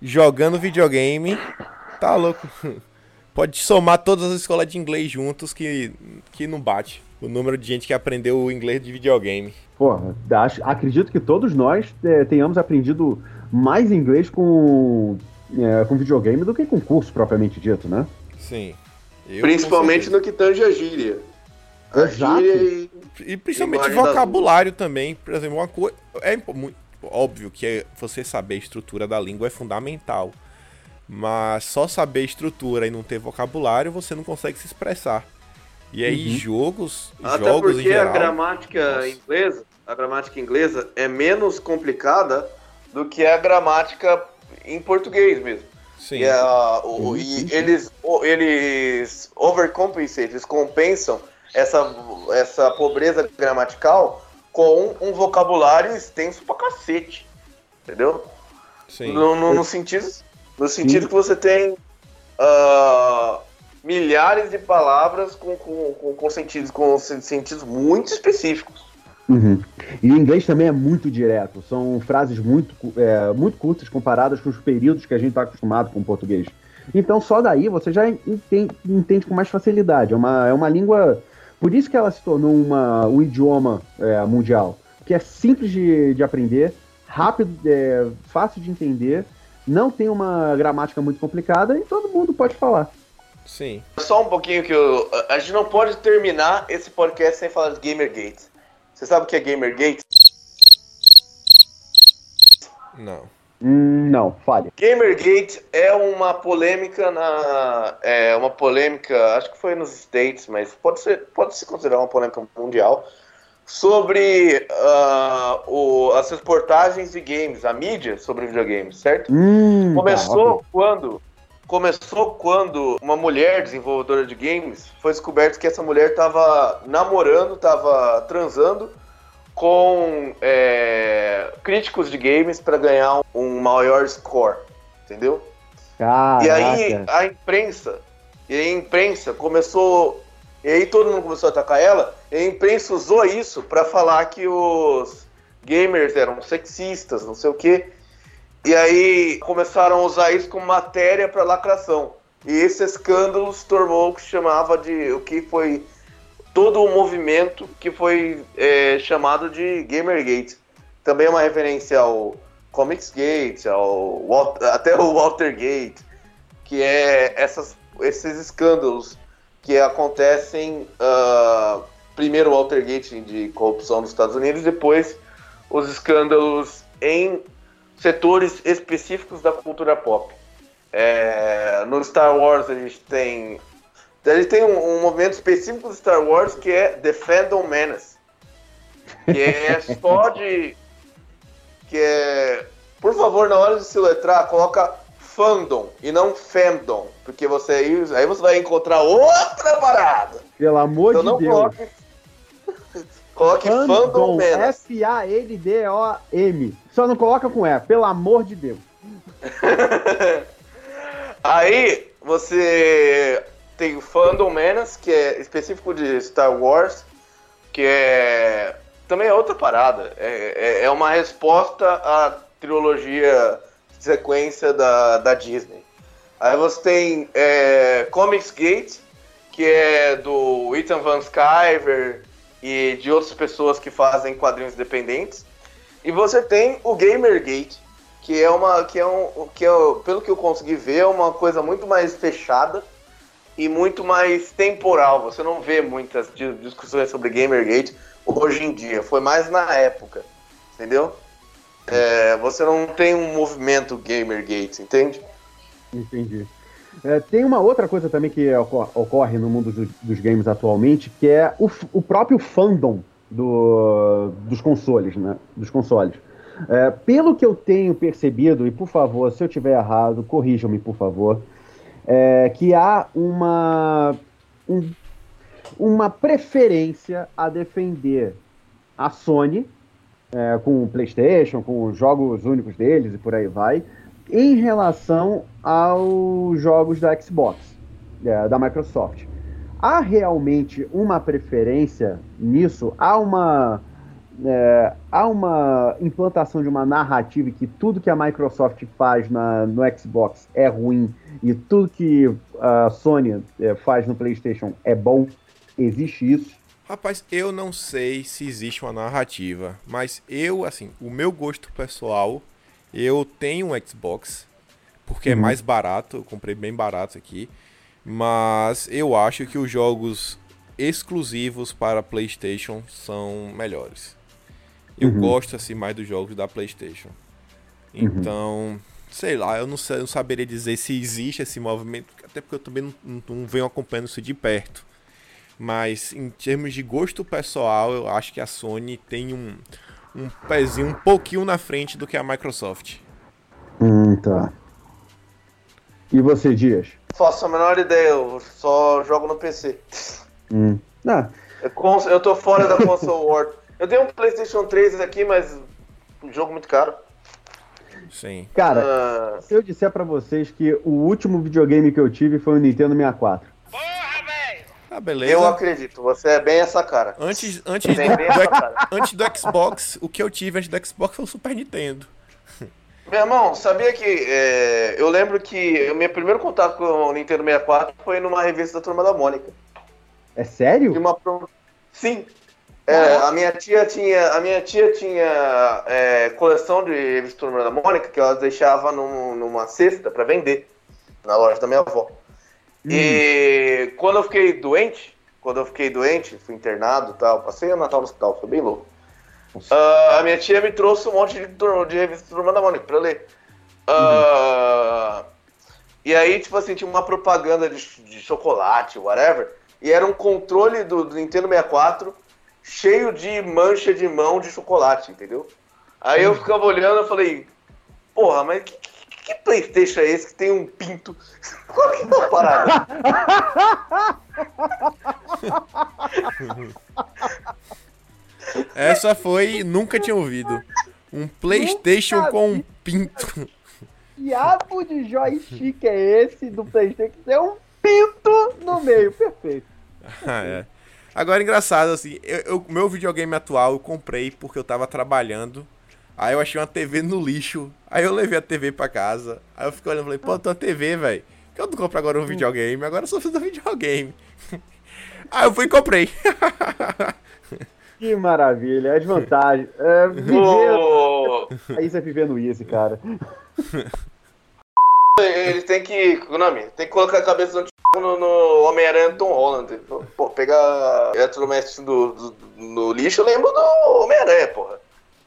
jogando videogame, tá louco. [LAUGHS] Pode somar todas as escolas de inglês juntos que, que não bate. O número de gente que aprendeu o inglês de videogame. Porra, acho- acredito que todos nós é, tenhamos aprendido mais inglês com, é, com videogame do que com curso propriamente dito, né? Sim. Eu, Principalmente no que tange a gíria. Exato. e E principalmente vocabulário também. Por exemplo, uma coisa. É muito óbvio que você saber a estrutura da língua é fundamental. Mas só saber estrutura e não ter vocabulário, você não consegue se expressar. E aí, Uhum. jogos, Até jogos em porque geral. a gramática Nossa. inglesa, a gramática inglesa é menos complicada do que a gramática em português mesmo. Sim. E, a- o- Sim, e eles, o- eles overcompensate, eles compensam essa, essa pobreza gramatical com um vocabulário extenso pra cacete. Entendeu? sim. No, no, no sentido, no sentido Sim. que você tem ah, milhares de palavras com, com, com, com sentidos, com sen- sentidos muito específicos. Uhum. E o inglês também é muito direto. São frases muito, é, muito curtas comparadas com os períodos que a gente está acostumado com o português. Então, só daí você já entende, entende com mais facilidade. É uma, é uma língua. Por isso que ela se tornou uma, um idioma é, mundial. Que é simples de, de aprender, rápido, é, fácil de entender, não tem uma gramática muito complicada e todo mundo pode falar. Sim. Só um pouquinho que eu, a- a gente não pode terminar esse podcast sem falar de Gamergate. Você sabe o que é Gamergate? Não. Não, fale. Gamergate é uma polêmica na. É uma polêmica, acho que foi nos States, mas pode, ser, pode se considerar uma polêmica mundial. Sobre ah, o, as reportagens de games, a mídia sobre videogames, certo? Hum, tá, Começou ok. quando começou quando uma mulher desenvolvedora de games foi descoberto que essa mulher estava namorando, estava transando com é, críticos de games para ganhar um maior score, entendeu? E aí Caraca. a imprensa, e a imprensa começou, e aí todo mundo começou a atacar ela, e a imprensa usou isso para falar que os gamers eram sexistas, não sei o quê. E aí começaram a usar isso como matéria para lacração. E esse escândalo se tornou o que chamava de o que foi todo o movimento que foi é, chamado de Gamergate. Também é uma referência ao Comicsgate, ao Wal- até o Waltergate, que é essas, esses escândalos que acontecem ah, primeiro o Waltergate de corrupção nos Estados Unidos, depois os escândalos em setores específicos da cultura pop. É, no Star Wars a gente tem a gente tem um, um movimento específico do Star Wars que é The Fandom Menace, que é [LAUGHS] só de que é por favor na hora de se letrar coloca fandom e não fandom, porque você aí, aí você vai encontrar outra parada. Pelo amor Então de não Deus. coloque [LAUGHS] coloque fandom Fandom, Menace. F-A-N-D-O-M. Só não coloca com E, pelo amor de Deus. [LAUGHS] Aí você tem o Fandom Menace, que é específico de Star Wars, que é também é outra parada. É, é, é uma resposta à trilogia sequência da, da Disney. Aí você tem é, Comics Gate, que é do Ethan Van Sciver e de outras pessoas que fazem quadrinhos independentes. E você tem o Gamergate, que é uma que é um que é, pelo que eu consegui ver é uma coisa muito mais fechada e muito mais temporal. Você não vê muitas di- discussões sobre Gamergate hoje em dia. Foi mais na época, entendeu? É, você não tem um movimento Gamergate, entende? Entendi. É, tem uma outra coisa também que oco- ocorre no mundo do- dos games atualmente, que é o, o próprio fandom do- dos consoles, né? Dos consoles. É, pelo que eu tenho percebido, e por favor, se eu tiver errado, corrijam-me, por favor, é, que há uma, um- uma preferência a defender a Sony é, com o PlayStation, com os jogos únicos deles e por aí vai, em relação aos jogos da Xbox, é, da Microsoft. Há realmente uma preferência nisso? Há uma, é, há uma implantação de uma narrativa que tudo que a Microsoft faz na, no Xbox é ruim e tudo que a Sony é, faz no PlayStation é bom? Existe isso? Rapaz, eu não sei se existe uma narrativa, mas eu, assim, o meu gosto pessoal, eu tenho um Xbox, porque é mais barato, eu comprei bem barato aqui, mas eu acho que os jogos exclusivos para PlayStation são melhores. Eu Uhum. gosto, assim, mais dos jogos da PlayStation. Então, sei lá, eu não, sei, eu não saberia dizer se existe esse movimento, até porque eu também não, não, não venho acompanhando isso de perto. Mas em termos de gosto pessoal, eu acho que a Sony tem um, um pezinho um pouquinho na frente do que a Microsoft. Hum, tá. E você, Dias? Faço a menor ideia, eu só jogo no PC. Hum. Ah, Eu, cons- eu tô fora da console [LAUGHS] war. Eu tenho um PlayStation 3 aqui, mas um jogo muito caro. Sim. cara, Ah, se eu disser pra vocês que o último videogame que eu tive foi o Nintendo 64. Ah, beleza. eu acredito, você é bem essa cara. Antes, antes, Tem do, essa cara. antes do Xbox, o que eu tive antes do Xbox foi o Super Nintendo. Meu irmão, sabia que é, eu lembro que o meu primeiro contato com o Nintendo 64 foi numa revista da Turma da Mônica. É sério? De uma Sim. É, a minha tia tinha, a minha tia tinha é, coleção de revistas Turma da Mônica que ela deixava num- numa cesta pra vender na loja da minha avó. E quando eu fiquei doente, quando eu fiquei doente, fui internado e tal, passei o Natal no hospital, foi bem louco. Ah, a minha tia me trouxe um monte de, de revista Turma da Mônica pra ler. Ah, E aí, tipo assim, tinha uma propaganda de, de chocolate, whatever, e era um controle do, do Nintendo 64 cheio de mancha de mão de chocolate, entendeu? Aí eu ficava olhando e falei, porra, mas que, que, que Playstation é esse que tem um pinto? [LAUGHS] Qual que é a parada? [LAUGHS] Essa foi, nunca tinha ouvido. Um PlayStation com um pinto. [LAUGHS] diabo de joystick é esse do PlayStation que tem um pinto no meio? Perfeito. Ah, é. Agora, engraçado, assim, eu, eu- meu videogame atual eu comprei porque eu tava trabalhando. Aí eu achei uma TV no lixo. Aí eu levei a TV pra casa. Aí eu fiquei olhando e falei, pô, tem uma TV, velho. Que eu não compro agora um videogame, agora eu só fiz um videogame. [LAUGHS] Aí eu fui e comprei. Que maravilha, é desvantagem. [LAUGHS] É, viver, O- isso é viver no Easy, cara. Ele tem que. qual o nome? Tem que colocar a cabeça do no, no Homem-Aranha Tom Holland. Pô, pegar eletrodoméstico do, do- no lixo, eu lembro do Homem-Aranha, porra.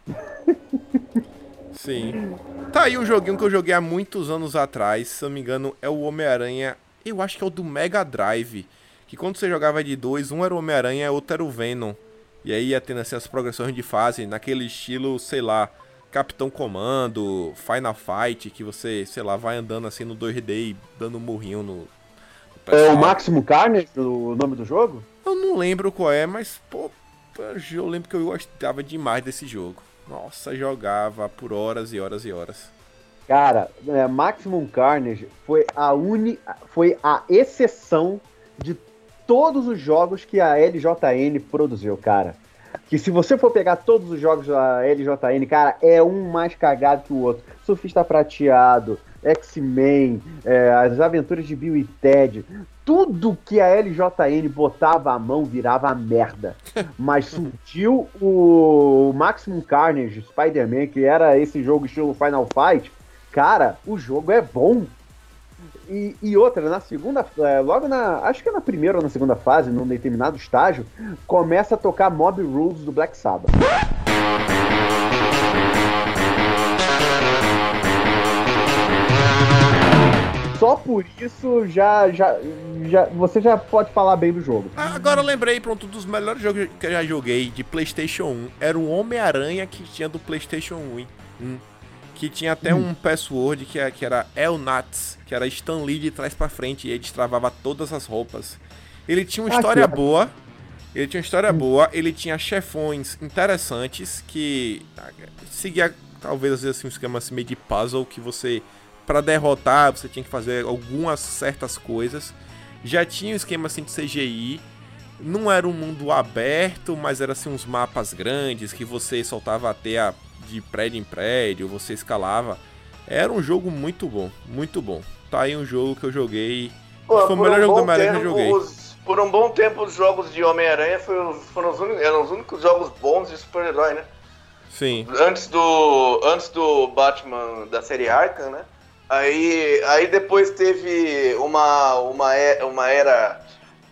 [LAUGHS] Sim. Tá aí um joguinho que eu joguei há muitos anos atrás, se não me engano, é o Homem-Aranha. Eu acho que é o do Mega Drive. Que quando você jogava de dois, um era o Homem-Aranha outro era o Venom. E aí ia tendo assim, as progressões de fase, naquele estilo, sei lá, Capitão Comando, Final Fight, que você, sei lá, vai andando assim no 2D e dando um murrinho no. É o Maximum Carnage, o nome do jogo? Eu não lembro qual é, mas, pô, eu lembro que eu gostava demais desse jogo. Nossa, jogava por horas e horas e horas. Cara, é, Maximum Carnage foi a uni, foi a exceção de todos os jogos que a LJN produziu, cara. que se você for pegar todos os jogos da LJN, cara, é um mais cagado que o outro. Surfista Prateado, X-Men, é, as aventuras de Bill e Ted, tudo que a LJN botava a mão virava merda. [LAUGHS] Mas surgiu o Maximum Carnage, Spider-Man, que era esse jogo estilo Final Fight. Cara, o jogo é bom. E, e outra, na segunda, é, logo na, acho que é na primeira ou na segunda fase, num determinado estágio, começa a tocar Mob Rules do Black Sabbath. Só por isso já, já, já você já pode falar bem do jogo. Ah, Agora eu lembrei, pronto, um dos melhores jogos que eu já joguei de PlayStation 1 era o Homem-Aranha que tinha do PlayStation 1. Hum. Que tinha até um password que, que era El Nats, que era Stan Lee de trás pra frente e ele destravava todas as roupas. Ele tinha uma Ah, história que- boa. Ele tinha uma história boa, ele tinha chefões interessantes que ah, seguia talvez assim, um esquema assim, meio de puzzle que você Pra derrotar você tinha que fazer algumas certas coisas. Já tinha um esquema assim de CGI. Não era um mundo aberto, mas era assim uns mapas grandes que você soltava a teia de prédio em prédio, você escalava. Era um jogo muito bom, muito bom. Tá aí um jogo que eu joguei. Pô, Foi o melhor um jogo do Homem-Aranha que eu joguei. os- por um bom tempo, os jogos de Homem-Aranha foram, foram os únicos, eram os únicos jogos bons de super-herói, né? Sim. Antes do, antes do Batman da série Arkham, né? Aí, aí depois teve uma, uma, e- uma era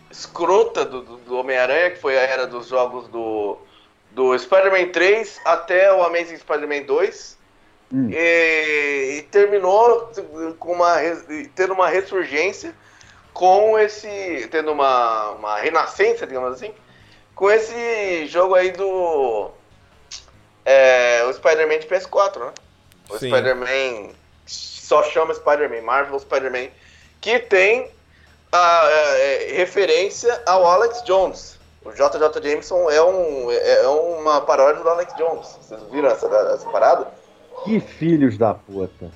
escrota do, do, Homem-Aranha, que foi a era dos jogos do, do Spider-Man 3 até o Amazing Spider-Man 2. Hum. E, e terminou com uma, tendo uma ressurgência com esse. tendo uma, uma renascença, digamos assim, com esse jogo aí do. É, o Spider-Man de PS4, né? O. Spider-Man só chama Spider-Man, Marvel Spider-Man, que tem a, é, referência ao Alex Jones. O JJ Jameson é, um, é é uma paródia do Alex Jones. Vocês viram essa, essa parada? Que filhos da puta.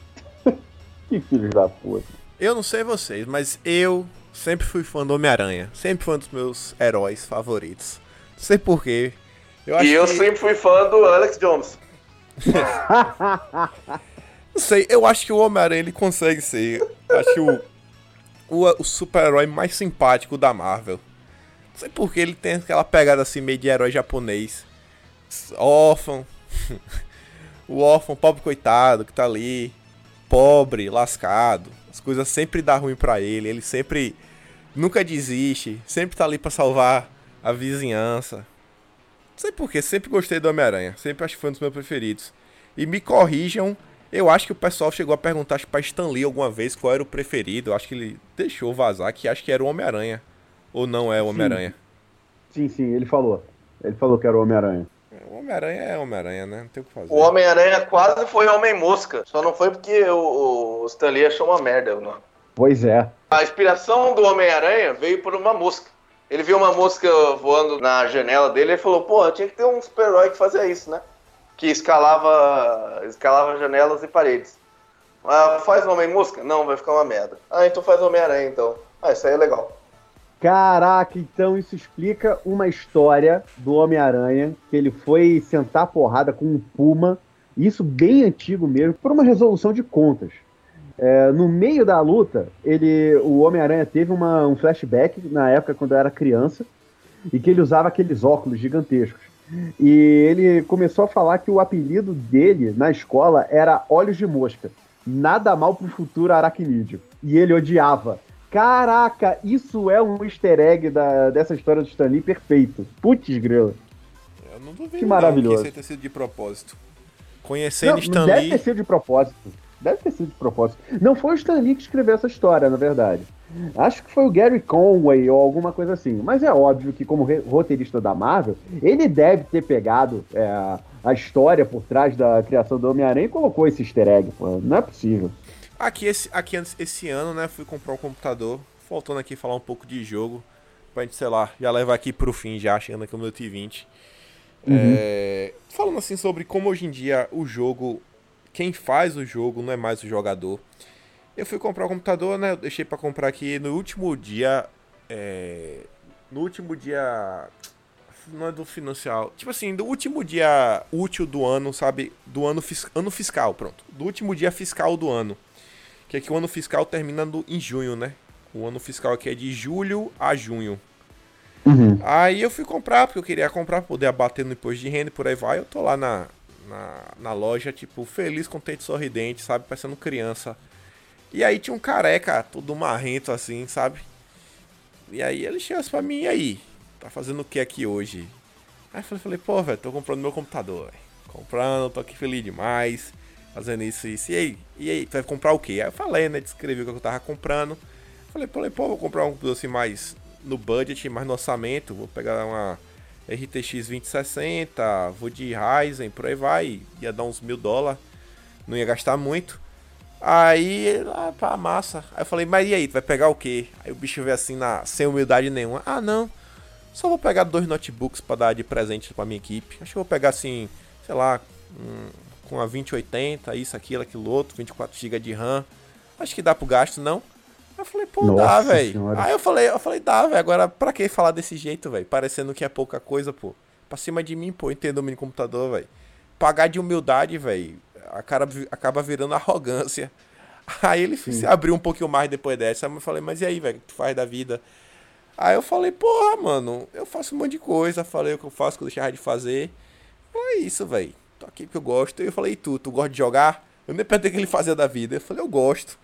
[LAUGHS] que filhos da puta. Eu não sei vocês, mas eu sempre fui fã do Homem-Aranha. Sempre fui um dos meus heróis favoritos. Não sei porquê. Eu acho e eu que... sempre fui fã do Alex Jones. [LAUGHS] Não sei, eu acho que o Homem-Aranha ele consegue ser. Acho que o, o, o super-herói mais simpático da Marvel. Não sei porque ele tem aquela pegada assim meio de herói japonês. Órfão. [LAUGHS] o órfão, pobre coitado, que tá ali. Pobre, lascado. As coisas sempre dá ruim pra ele. Ele sempre. Nunca desiste. Sempre tá ali pra salvar a vizinhança. Não sei porquê, sempre gostei do Homem-Aranha. Sempre acho que foi um dos meus preferidos. E me corrijam, eu acho que o pessoal chegou a perguntar acho, pra Stan Lee alguma vez qual era o preferido. Eu acho que ele deixou vazar que acho que era o Homem-Aranha. Ou não é o Homem-Aranha? Sim, sim, ele falou. Ele falou que era o Homem-Aranha. O Homem-Aranha é Homem-Aranha, né? Não tem o que fazer. O Homem-Aranha quase foi Homem-Mosca. Só não foi porque o, o Stan Lee achou uma merda o nome. Pois é. A inspiração do Homem-Aranha veio por uma mosca. Ele viu uma mosca voando na janela dele e falou, pô, tinha que ter um super-herói que fazia isso, né? Que escalava, escalava janelas e paredes. Ah, faz Homem-Mosca? Não, vai ficar uma merda. Ah, então faz Homem-Aranha, então. Ah, isso aí é legal. Caraca, então isso explica uma história do Homem-Aranha, que ele foi sentar porrada com um puma, isso bem antigo mesmo, por uma resolução de contas. É, no meio da luta, ele, o Homem-Aranha teve uma- um flashback na época quando eu era criança, e que ele usava aqueles óculos gigantescos. E ele começou a falar que o apelido dele na escola era Olhos de Mosca. Nada mal pro futuro aracnídeo. E ele odiava. Caraca, isso é um easter egg da, dessa história do Stan Lee perfeito. Putz, grilo. Eu não duvido Que não maravilhoso. que isso tenha sido de propósito. Conhecendo Não, Stan deve ter sido de propósito. Deve ter sido de propósito. Não foi o Stan Lee que escreveu essa história, na verdade. Acho que foi o Gary Conway ou alguma coisa assim. Mas é óbvio que, como roteirista da Marvel, ele deve ter pegado é, a história por trás da criação do Homem-Aranha e colocou esse easter egg. Pô. Não é possível. Aqui, esse, aqui antes- esse ano, né, fui comprar um computador. Faltando aqui falar um pouco de jogo. Pra gente, sei lá, já levar aqui pro fim, já chegando aqui no meu T20. É, falando assim sobre como hoje em dia o jogo, quem faz o jogo não é mais o jogador. Eu fui comprar o computador, né? Eu deixei pra comprar aqui no último dia. é, no último dia Não é do financial. Tipo assim, do último dia útil do ano, sabe? Do ano, fis... ano fiscal, pronto. Do último dia fiscal do ano. Que aqui o ano fiscal termina no... em junho, né? O ano fiscal aqui é de julho a junho. Uhum. Aí eu fui comprar, porque eu queria comprar, pra poder abater no imposto de renda e por aí vai. Eu tô lá na, na, na loja, tipo, feliz, contente, sorridente, sabe? Parecendo criança. E aí tinha um careca, todo marrento assim, sabe? E aí ele chegou assim pra mim, e aí? Tá fazendo o que aqui hoje? Aí eu falei, falei pô, velho, tô comprando meu computador, velho. Comprando, tô aqui feliz demais, fazendo isso isso. E aí? E aí, tu vai comprar o quê? Aí eu falei, né? Descrevi o que eu tava comprando. Falei, falei, pô, vou comprar um computador assim mais no budget, mais no orçamento. Vou pegar uma RTX 2060, vou de Ryzen, por aí vai. Ia dar uns mil dólares, não ia gastar muito. Aí, lá pra massa. Aí eu falei, mas e aí, tu vai pegar o quê? Aí o bicho veio assim, na, sem humildade nenhuma. Ah, não. Só vou pegar dois notebooks pra dar de presente pra minha equipe. Acho que eu vou pegar assim, sei lá, um, com a 2080, isso, aquilo, aquilo outro, 24GB de RAM. Acho que dá pro gasto, não? Eu falei, pô, Nossa dá, velho. Aí eu falei, eu falei, dá, velho. Agora, pra que falar desse jeito, velho? Parecendo que é pouca coisa, pô. Pra cima de mim, pô, entendo o mini computador, velho. Pagar de humildade, velho, acaba, acaba virando arrogância. [LAUGHS] Aí ele se abriu um pouquinho mais depois dessa. Mas eu falei, mas e aí, velho, o que tu faz da vida? Aí eu falei, porra, mano, eu faço um monte de coisa. Falei o que eu faço, que eu deixava de fazer. É isso, velho. Tô aqui porque eu gosto. E eu falei, e tu, tu gosta de jogar? Eu nem perguntei o que ele fazia da vida. Eu falei, eu gosto.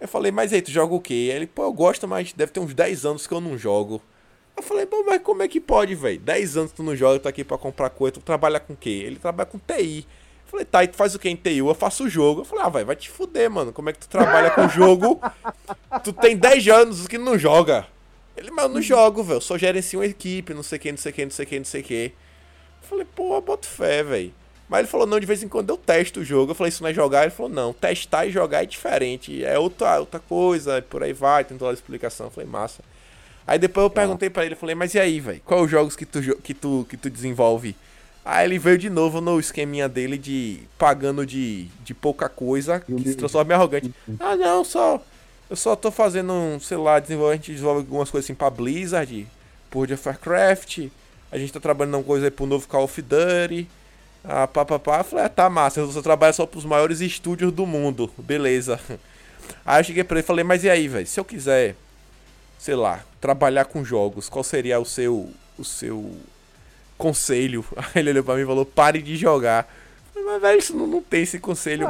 Eu falei, mas aí, tu joga o quê? Ele, pô, eu gosto, mas deve ter uns 10 anos que eu não jogo. Eu falei, pô, mas como é que pode, velho? 10 anos tu não joga, tu tá aqui pra comprar coisa, tu trabalha com o quê? Ele trabalha com TI. Falei, tá, e tu faz o que em TI? Eu faço o jogo. Eu falei, ah, vai, vai te fuder, mano. Como é que tu trabalha com jogo? Tu tem 10 anos que não joga. Ele, mas eu não jogo, velho. Só gerencio uma equipe, não sei o que, não sei o que, não sei o que, não sei o que. Eu falei, pô, boto fé, velho. Mas ele falou, não, de vez em quando eu testo o jogo. Eu falei, isso não é jogar? Ele falou, não, testar e jogar é diferente. É outra, outra coisa, por aí vai, tem toda a explicação. Eu falei, massa. Aí depois eu perguntei pra ele, eu falei, mas e aí, velho? Qual os jogos que tu, que, tu, que tu desenvolve? Aí ele veio de novo no esqueminha dele de pagando de, de pouca coisa, que se transforma em arrogante. Ah, não, só. Eu só tô fazendo um, sei lá, desenvolve, a gente desenvolve algumas coisas assim pra Blizzard, por of Warcraft. A gente tá trabalhando uma coisa aí pro novo Call of Duty. Ah, pá, pá, pá. Eu falei, ah, tá massa, você trabalha só pros maiores estúdios do mundo. [LAUGHS] Beleza. Aí eu cheguei pra ele e falei, mas e aí, velho? Se eu quiser, sei lá, trabalhar com jogos, qual seria o seu. o seu conselho? [LAUGHS] Aí ele olhou pra mim e falou, pare de jogar. Falei, mas velho, isso não, não tem esse conselho.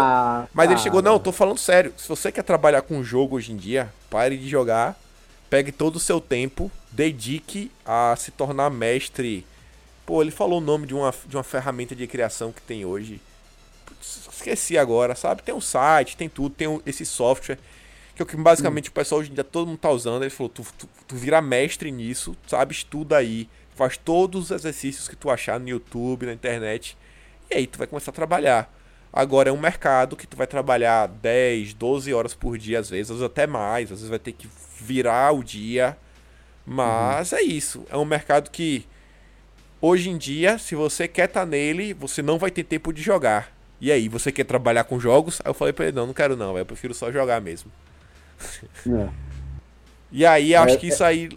Ah, mas ele chegou, não, tô falando sério. Se você quer trabalhar com jogo hoje em dia, pare de jogar, pegue todo o seu tempo, dedique a se tornar mestre. Pô, ele falou o nome de uma, de uma ferramenta de criação que tem hoje. Putz, esqueci agora, sabe? Tem um site, tem tudo, tem um- esse software. Que é o que basicamente o pessoal hoje em dia todo mundo tá usando. Ele falou, tu, tu, tu vira mestre nisso, sabe? Estuda aí. Faz todos os exercícios que tu achar no YouTube, na internet. E aí tu vai começar a trabalhar. Agora é um mercado que tu vai trabalhar 10, 12 horas por dia, às vezes, às vezes até mais, às vezes vai ter que virar o dia. Mas é isso. É um mercado que hoje em dia, se você quer estar nele, você não vai ter tempo de jogar. E aí, você quer trabalhar com jogos? Aí eu falei pra ele, não, não quero não, eu prefiro só jogar mesmo. É. [LAUGHS] E aí, acho É, que isso aí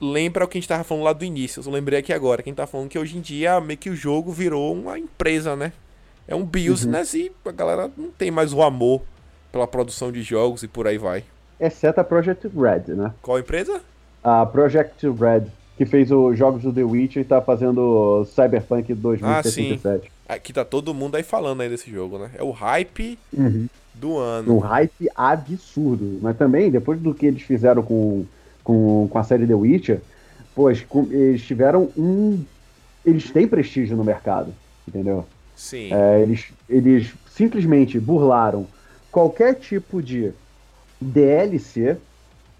lembra o que a gente tava falando lá do início. Eu lembrei aqui agora, quem tá falando que hoje em dia meio que o jogo virou uma empresa, né? É um business e a galera não tem mais o amor pela produção de jogos e por aí vai. Exceto a Project Red, né? Qual empresa? A Project Red, que fez os jogos do The Witcher e tá fazendo Cyberpunk 2077. Aqui tá todo mundo aí falando aí desse jogo, né? É o hype Uhum. do ano. Um hype absurdo. Mas também, depois do que eles fizeram com, com, com a série The Witcher, pô, eles, com- eles tiveram um. Eles têm prestígio no mercado, entendeu? Sim. É, eles, eles simplesmente burlaram qualquer tipo de DLC.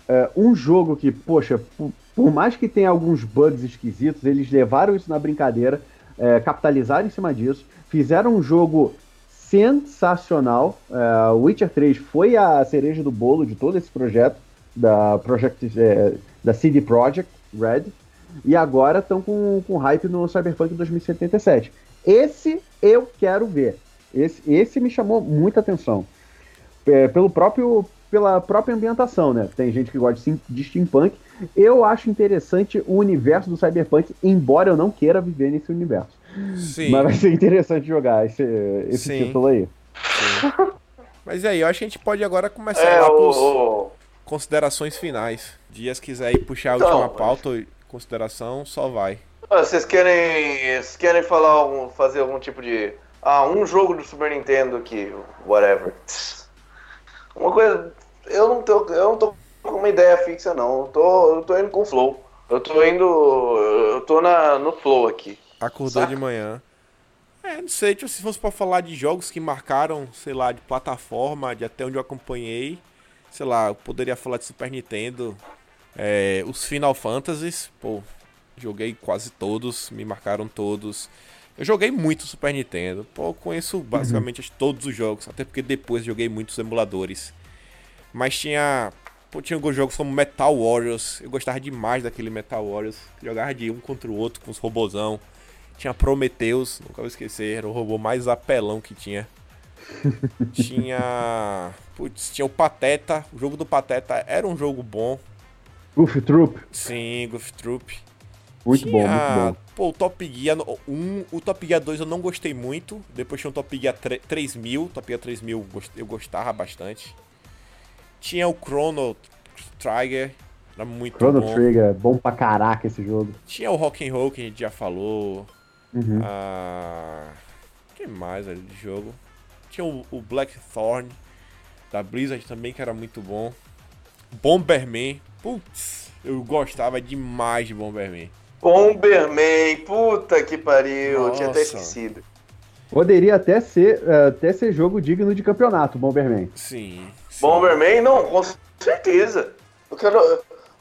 é, um jogo que, poxa, por, por mais que tenha alguns bugs esquisitos, eles levaram isso na brincadeira, é, capitalizaram em cima disso, fizeram um jogo sensacional. É, Witcher 3 foi a cereja do bolo de todo esse projeto da Project, é, da CD Projekt Red. E agora estão com, com hype no Cyberpunk 2077. Esse eu quero ver. Esse, esse me chamou muita atenção. É, pelo próprio pela própria ambientação, né? Tem gente que gosta de, sim- de steampunk. Eu acho interessante o universo do cyberpunk, embora eu não queira viver nesse universo. Sim. Mas vai ser interessante jogar esse, esse Sim. título aí. [LAUGHS] Mas aí, eu acho que a gente pode agora começar É, lá o, pros o- considerações finais. Dias quiser ir puxar a Então, última pauta, consideração, só vai. Ah, Vocês querem, vocês querem falar algum, fazer algum tipo de ah um jogo do Super Nintendo que whatever. Uma coisa, eu não tô, eu não tô com uma ideia fixa não. Eu tô, eu tô indo com o flow. Eu tô indo, eu tô na no flow aqui. Acordou Saca? de manhã. É, não sei, tipo, se fosse pra falar de jogos que marcaram, sei lá, de plataforma, de até onde eu acompanhei, sei lá, eu poderia falar de Super Nintendo, é, os Final Fantasies, pô, joguei quase todos, me marcaram todos. Eu joguei muito Super Nintendo, pô, conheço basicamente acho, todos os jogos, até porque depois joguei muitos emuladores. Mas tinha, pô, tinha alguns jogos como Metal Warriors, eu gostava demais daquele Metal Warriors, jogava de um contra o outro com os robozão. Tinha Prometheus, nunca vou esquecer, era o robô mais apelão que tinha. [LAUGHS] tinha. Putz, tinha o Pateta. O jogo do Pateta era um jogo bom. Goof Troop, Sim, Goof Troop. muito bom, Tinha, muito bom. Pô, o Top Gear 1, o Top Gear 2 eu não gostei muito. Depois tinha o Top Gear 3, 3000. Top Gear 3000 eu gost- eu gostava bastante. Tinha o Chrono Trigger, era muito Chrono bom. Trigger, bom pra caraca esse jogo. Tinha o Rock and Roll que a gente já falou. Uhum. Ah, que mais ali de jogo? Tinha o, o Blackthorn da Blizzard também, que era muito bom. Bomberman. Putz, eu gostava demais de Bomberman. Bomberman, puta que pariu, eu tinha até Nossa. esquecido. Poderia até ser, eh, até ser jogo digno de campeonato, Bomberman. Sim. sim. Bomberman, não, com certeza. Eu quero.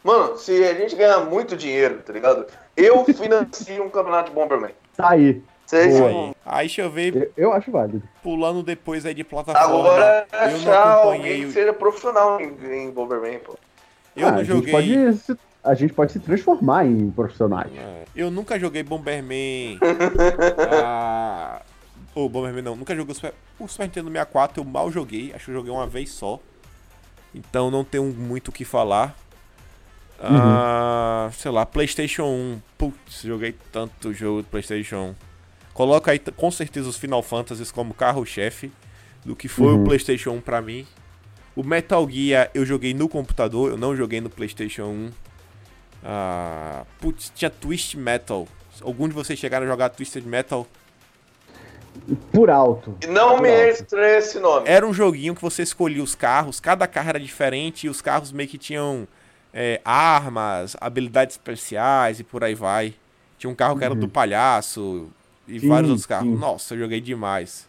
Mano, se a gente ganhar muito dinheiro, tá ligado? Eu financio um campeonato de Bomberman. Tá aí. Vocês Aí. Aí deixa eu ver, Eu, eu acho válido. pulando depois aí de plataforma. Agora eu não acompanhei. o- seja profissional em, em Bomberman, pô. Eu Ah, não a, gente joguei. pode se, a gente pode se transformar em profissionais. É, Eu nunca joguei Bomberman. [LAUGHS] ah, Ô, Bomberman não, nunca joguei o Super, o Super Nintendo 64, eu mal joguei, acho que eu joguei uma vez só. Então não tenho muito o que falar. Ah, sei lá, PlayStation 1. Putz, joguei tanto jogo de PlayStation 1. Coloca aí com certeza os Final Fantasies como carro-chefe do que foi Uhum. o PlayStation 1 pra mim. O Metal Gear eu joguei no computador, eu não joguei no PlayStation 1. Ah, putz, tinha Twist Metal. Algum de vocês chegaram a jogar Twisted Metal? Por alto. E não Por me alto. estranho esse nome. Era um joguinho que você escolhia os carros, cada carro era diferente e os carros meio que tinham é, armas, habilidades especiais e por aí vai. Tinha um carro que era do palhaço e Sim, vários outros carros. sim. Nossa, eu joguei demais.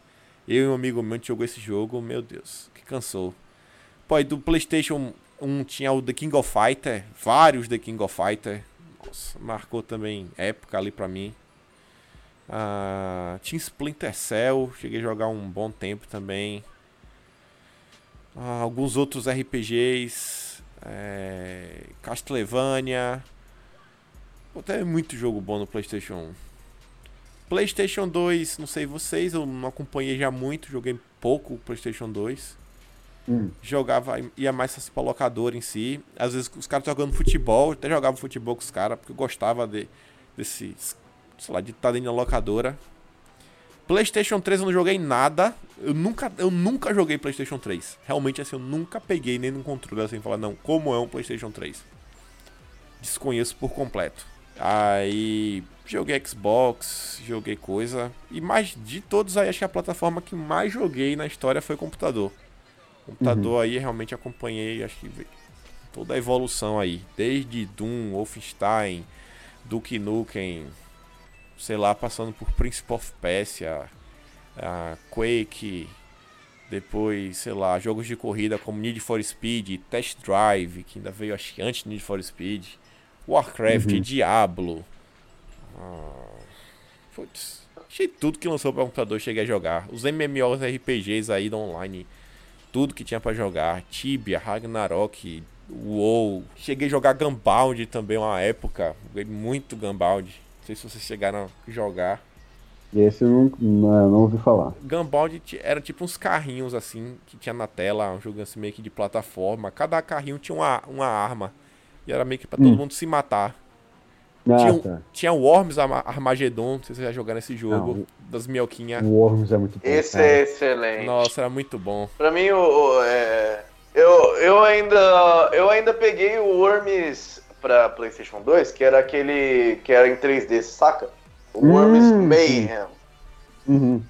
Eu e um amigo meu jogou esse jogo, meu Deus, que cansou. Pô, e do PlayStation 1 tinha o The King of Fighter, vários The King of Fighter. Nossa, marcou também época ali pra mim. Ah, tinha Splinter Cell, cheguei a jogar um bom tempo também. Ah, alguns outros RPGs, é, Castlevania. Pô, Tem muito jogo bom no PlayStation 1. PlayStation 2, não sei vocês, eu não acompanhei já muito, joguei pouco o PlayStation 2. Hum. Jogava, ia mais assim pra locador em si. Às vezes os caras jogando futebol, eu até jogava futebol com os caras, porque eu gostava de, desse, sei lá, de estar dentro da locadora. PlayStation 3 eu não joguei nada. Eu nunca, eu nunca joguei PlayStation 3. Realmente assim, eu nunca peguei nem no controle assim, falar, não, como é um PlayStation 3? Desconheço por completo. Aí joguei Xbox, joguei coisa. E mais de todos aí, acho que a plataforma que mais joguei na história foi computador. Computador aí realmente acompanhei, acho que toda a evolução aí. Desde Doom, Wolfenstein, Duke Nukem, sei lá, passando por Prince of Persia, a Quake, depois, sei lá, jogos de corrida como Need for Speed, Test Drive, que ainda veio acho que antes do Need for Speed, Warcraft, Diablo. Ah, putz, achei tudo que lançou para computador, cheguei a jogar. Os MMOs RPGs aí da online, tudo que tinha para jogar, Tibia, Ragnarok, WoW. Cheguei a jogar Gunbound também uma época, joguei muito Gunbound. Não sei se vocês chegaram a jogar. Esse eu não, não, não ouvi falar. Gunbound era tipo uns carrinhos assim que tinha na tela, um jogo assim meio que de plataforma. Cada carrinho tinha uma, uma arma. E era meio que pra todo Hum. mundo se matar. Ah, tinha, tá. tinha o Worms Arma- Armageddon, não sei se vocês já jogaram esse jogo, Não. das minhoquinhas. O Worms é muito bom. Esse cara. é excelente. Nossa, era muito bom. Pra mim, o, o- é, eu, eu, ainda, eu ainda peguei o Worms pra PlayStation 2, que era aquele que era em 3D, saca? O Worms Hum, Mayhem. Uhum.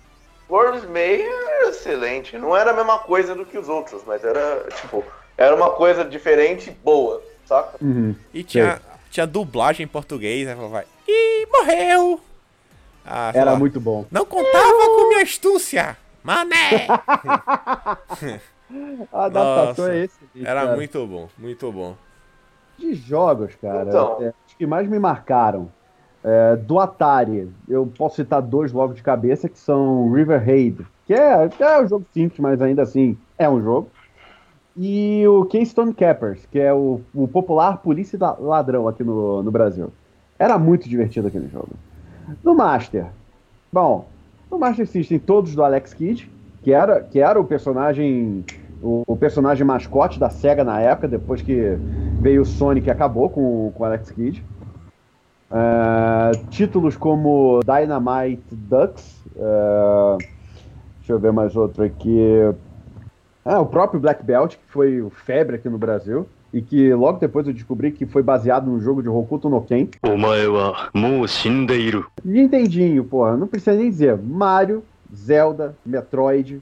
Worms Mayhem era excelente. Não era a mesma coisa do que os outros, mas era, tipo, era uma coisa diferente e boa, saca? Uhum. E tinha, tinha dublagem em português, aí falava, ih, morreu! Ah, Era muito bom. Não contava com minha astúcia! Mané! A [LAUGHS] adaptação Nossa, é esse. Era cara. muito bom, muito bom. De jogos, cara, Então. é, os que mais me marcaram. é, do Atari, eu posso citar dois logo de cabeça, que são River Raid, que é, que é um jogo simples, mas ainda assim é um jogo. E o Keystone Cappers, que é o, o popular Polícia Ladrão aqui no, no Brasil. Era muito divertido aquele jogo. No Master, bom, no Master System todos do Alex Kidd, que era, que era o personagem o, personagem mascote da SEGA na época, depois que veio o Sonic e acabou com, com o Alex Kidd. É, títulos como Dynamite Ducks, é, deixa eu ver mais outro aqui. Ah, o próprio Black Belt, que foi febre aqui no Brasil. E que logo depois eu descobri que foi baseado no jogo de Hokuto no Ken. Nintendinho, porra, não precisa nem dizer. Mario, Zelda, Metroid,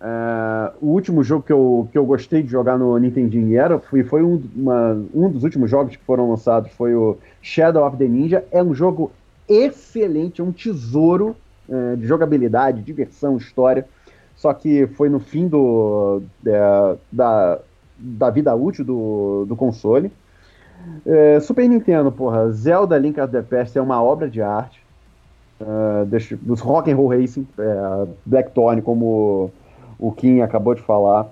Uh, o último jogo que eu, que eu gostei de jogar no Nintendinho era, foi, foi um, uma, um dos últimos jogos que foram lançados, foi o Shadow of the Ninja. É um jogo excelente, é um tesouro uh, de jogabilidade, diversão, história. Só que foi no fim do, é, da, da vida útil do, do console. É, Super Nintendo, porra, Zelda Link of the Past é uma obra de arte. Deixa, dos Rock and Roll Racing, é, Blackthorn, como o Kim acabou de falar.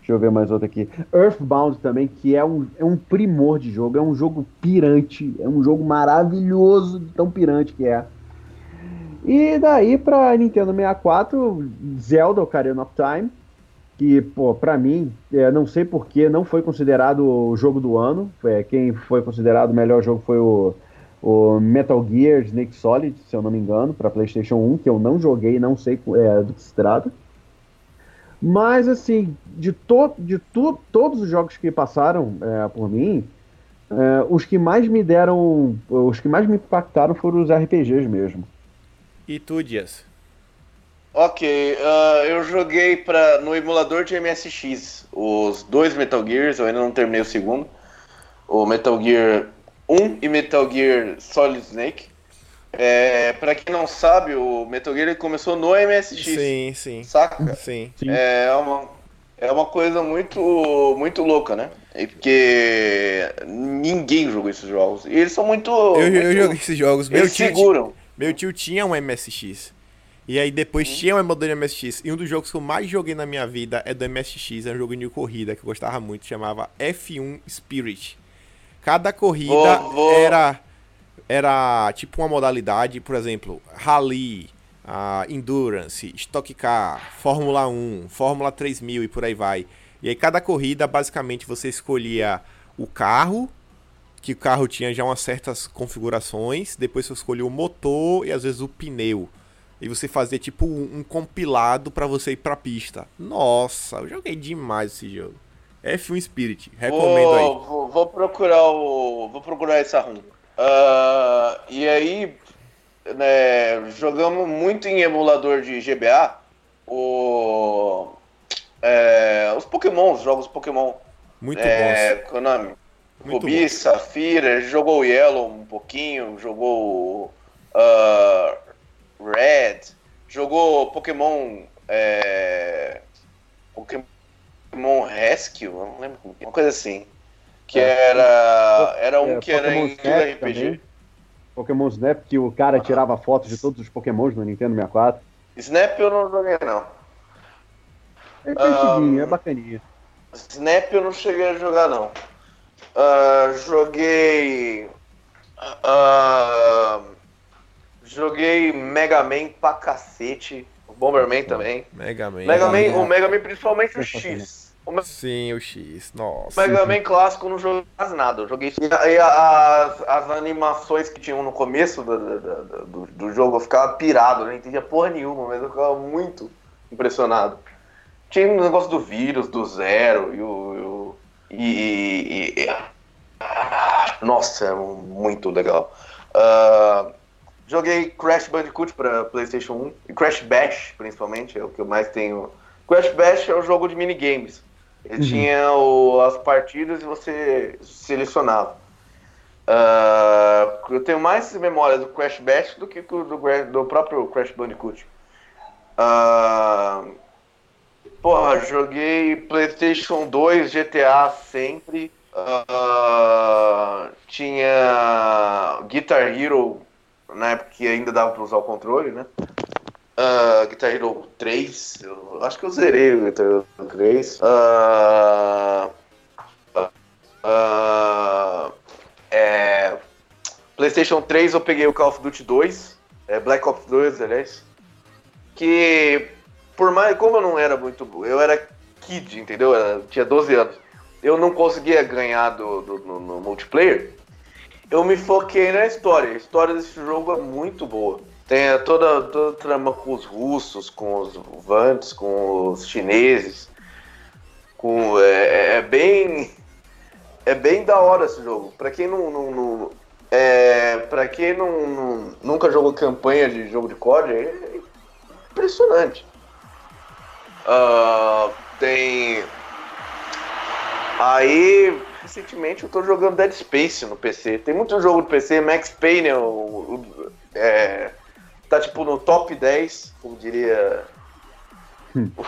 Deixa eu ver mais outro aqui. Earthbound também, que é um, é um primor de jogo, é um jogo pirante, é um jogo maravilhoso, tão pirante que é. E daí pra Nintendo 64, Zelda Ocarina of Time, que, pô, pra mim, é, não sei porquê, não foi considerado o jogo do ano. É, quem foi considerado o melhor jogo foi o, o Metal Gear Snake Solid, se eu não me engano, para PlayStation 1, que eu não joguei, não sei é, do que se trata. Mas, assim, de, to de to todos os jogos que passaram é, por mim, é, os que mais me deram, os que mais me impactaram foram os RPGs mesmo. E tu, Dias? Ok, ah, eu joguei pra, no emulador de MSX os dois Metal Gears, eu ainda não terminei o segundo. O Metal Gear 1 e Metal Gear Solid Snake. É, pra quem não sabe, o Metal Gear começou no MSX, Sim, sim. saca? Sim. Sim. É uma, é uma coisa muito, muito louca, né? E Porque ninguém jogou esses jogos. E eles são muito. Eu, eu muito- joguei esses jogos. Meu Eles tio, seguram. Meu tio tinha um MSX. E aí depois tinha um emulador de MSX. E um dos jogos que eu mais joguei na minha vida é do MSX. É um jogo de corrida que eu gostava muito. Chamava F1 Spirit. Cada corrida Vou- vou- era era tipo uma modalidade, por exemplo, Rally, ah, Endurance, Stock Car, Fórmula 1, Fórmula 3000 e por aí vai. E aí cada corrida, basicamente, você escolhia o carro, que o carro tinha já umas certas configurações, depois você escolhia o motor e às vezes o pneu. E você fazia tipo um, compilado pra você ir pra pista. Nossa, eu joguei demais esse jogo. F1 Spirit, recomendo vou, aí. Vou, vou procurar o. Vou procurar essa ROM. Ah, e aí, né, jogamos muito em emulador de GBA o, é, os Pokémon, os jogos Pokémon. Muito é, bons. nome? Muito Rubi, Safira, jogou o Yellow um pouquinho, jogou ah, Red, jogou Pokémon. É, Pokémon Rescue, não lembro como é, uma coisa assim. Que era. Era um É, que era Pokémon em Snap RPG. também. Pokémon Snap, que o cara tirava fotos de todos os Pokémons no Nintendo 64. Snap eu não joguei não. É divertidinho, Ah, é bacaninha. Snap eu não cheguei a jogar não. Ah, joguei. ah, Joguei Mega Man pra cacete. O Bomberman também. Mega Man. Mega Man, o Mega Man principalmente o X. [LAUGHS] O Me- Sim, o X. Nossa. Mega Man clássico não joguei quase nada. Eu joguei. E, e as, as animações que tinham no começo do, do, do- do- do jogo eu ficava pirado, eu não entendia porra nenhuma, mas eu ficava muito impressionado. Tinha um negócio do vírus, do zero e o. e E. e- ah, nossa, é muito legal. Ah, joguei Crash Bandicoot pra PlayStation 1 e Crash Bash, principalmente, é o que eu mais tenho. Crash Bash é um jogo de minigames. Ele tinha o- as partidas e você selecionava. Ah, eu tenho mais memória do Crash Bash do que do, do, do próprio Crash Bandicoot. Ah, porra, joguei PlayStation 2, GTA sempre. Ah, tinha Guitar Hero, na época que ainda dava pra usar o controle, né? Ah, Guitar Hero 3, eu acho que eu zerei o Guitar Hero 3. Ah, ah, é, PlayStation 3 eu peguei o Call of Duty 2, é, Black Ops 2, aliás. Que, por mais. Como eu não era muito. Eu era kid, entendeu? Eu tinha 12 anos. Eu não conseguia ganhar do, do- no, no multiplayer. Eu me foquei na história. A história desse jogo é muito boa. Tem toda, toda a trama com os russos, com os vantes, com os chineses. Com, é, é bem. É bem da hora esse jogo. Pra quem não. não, não é, pra quem não, não- nunca jogou campanha de jogo de COD, é impressionante. Ah, tem. Aí, recentemente eu tô jogando Dead Space no PC. Tem muito jogo do PC, Max Payne é, o- o- é, tá tipo no top 10, como diria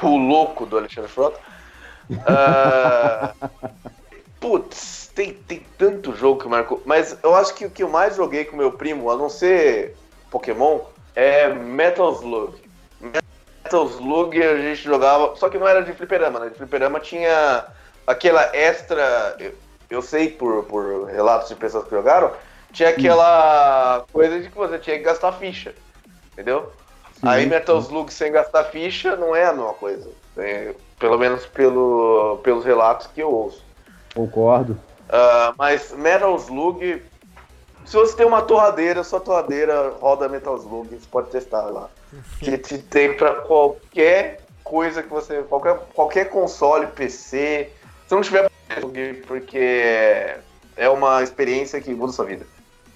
o louco do Alexandre Frota. Ah, putz, tem, tem tanto jogo que marcou. Mas eu acho que o que eu mais joguei com meu primo, a não ser Pokémon, é Metal Slug. Metal Slug a gente jogava, só que não era de fliperama, né? De fliperama tinha aquela extra, eu, eu sei por, por relatos de pessoas que jogaram, tinha aquela coisa de que você tinha que gastar ficha, entendeu? Aí Metal Slug sem gastar ficha não é a mesma coisa, é, pelo menos pelo, pelos relatos que eu ouço. Concordo. Ah, mas Metal Slug, se você tem uma torradeira, sua torradeira roda Metal Slug, você pode testar lá. Que te tem pra qualquer coisa que você. Qualquer, qualquer console, PC. Se não tiver porque é uma experiência que muda sua vida.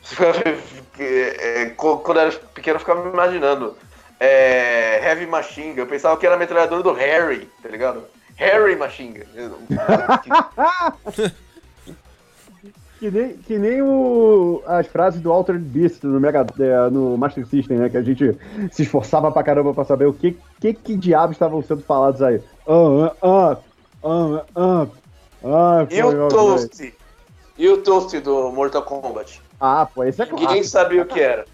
[LAUGHS] É, Quando eu era pequeno, eu ficava me imaginando. é, Heavy Machine Gun, eu pensava que era a metralhadora do Harry, tá ligado? Harry Machine Gun. [LAUGHS] Que nem, que nem o, as frases do Altered Beast no, Mega, é, no Master System, né? Que a gente se esforçava pra caramba pra saber o que, que, que diabos estavam sendo falados aí. Ah, ah, ah, ah, ah, E o Toast? E o Toast do Mortal Kombat? Ah, pô, esse é Ninguém claro. sabia o que era.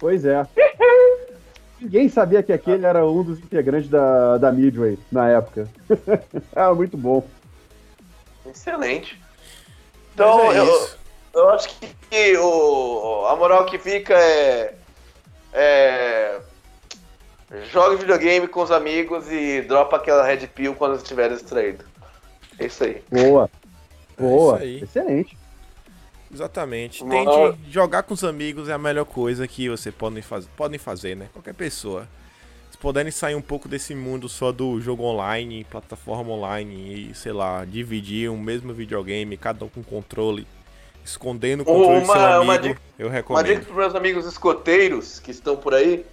Pois é. [LAUGHS] Ninguém sabia que aquele era um dos integrantes da, da Midway na época. ah, [LAUGHS] muito bom. Excelente. Então, é eu, eu acho que, que o, a moral que fica é, é. Jogue videogame com os amigos e dropa aquela Red Pill quando estiver distraído. É isso aí. Boa. Boa. É isso aí. Excelente. Exatamente. Tente jogar com os amigos é a melhor coisa que você podem fazer, podem fazer, né? Qualquer pessoa. Se puderem sair um pouco desse mundo só do jogo online, plataforma online e, sei lá, dividir um mesmo videogame, cada um com controle, escondendo o controle do Uma- seu amigo, uma dica- eu Uma recomendo. dica para meus amigos escoteiros que estão por aí,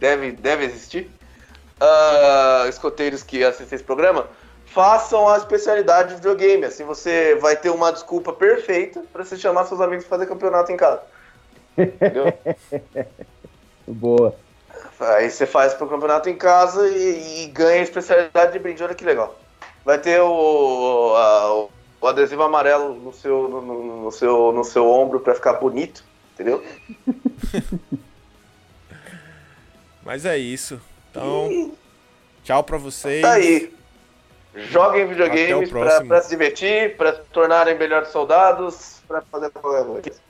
deve, deve existir, ah, escoteiros que assistem esse programa, façam a especialidade de videogame. Assim você vai ter uma desculpa perfeita para você chamar seus amigos para fazer campeonato em casa. [LAUGHS] Entendeu? Boa. Aí você faz pro campeonato em casa e, e ganha a especialidade de brinde. Olha que legal. Vai ter o, a- o- adesivo amarelo no seu, no, no- no seu, no seu ombro para ficar bonito, entendeu? [LAUGHS] Mas é isso. Então, tchau pra vocês. Tá aí. Joguem videogames para se divertir, para se tornarem melhores soldados, para fazer qualquer coisa.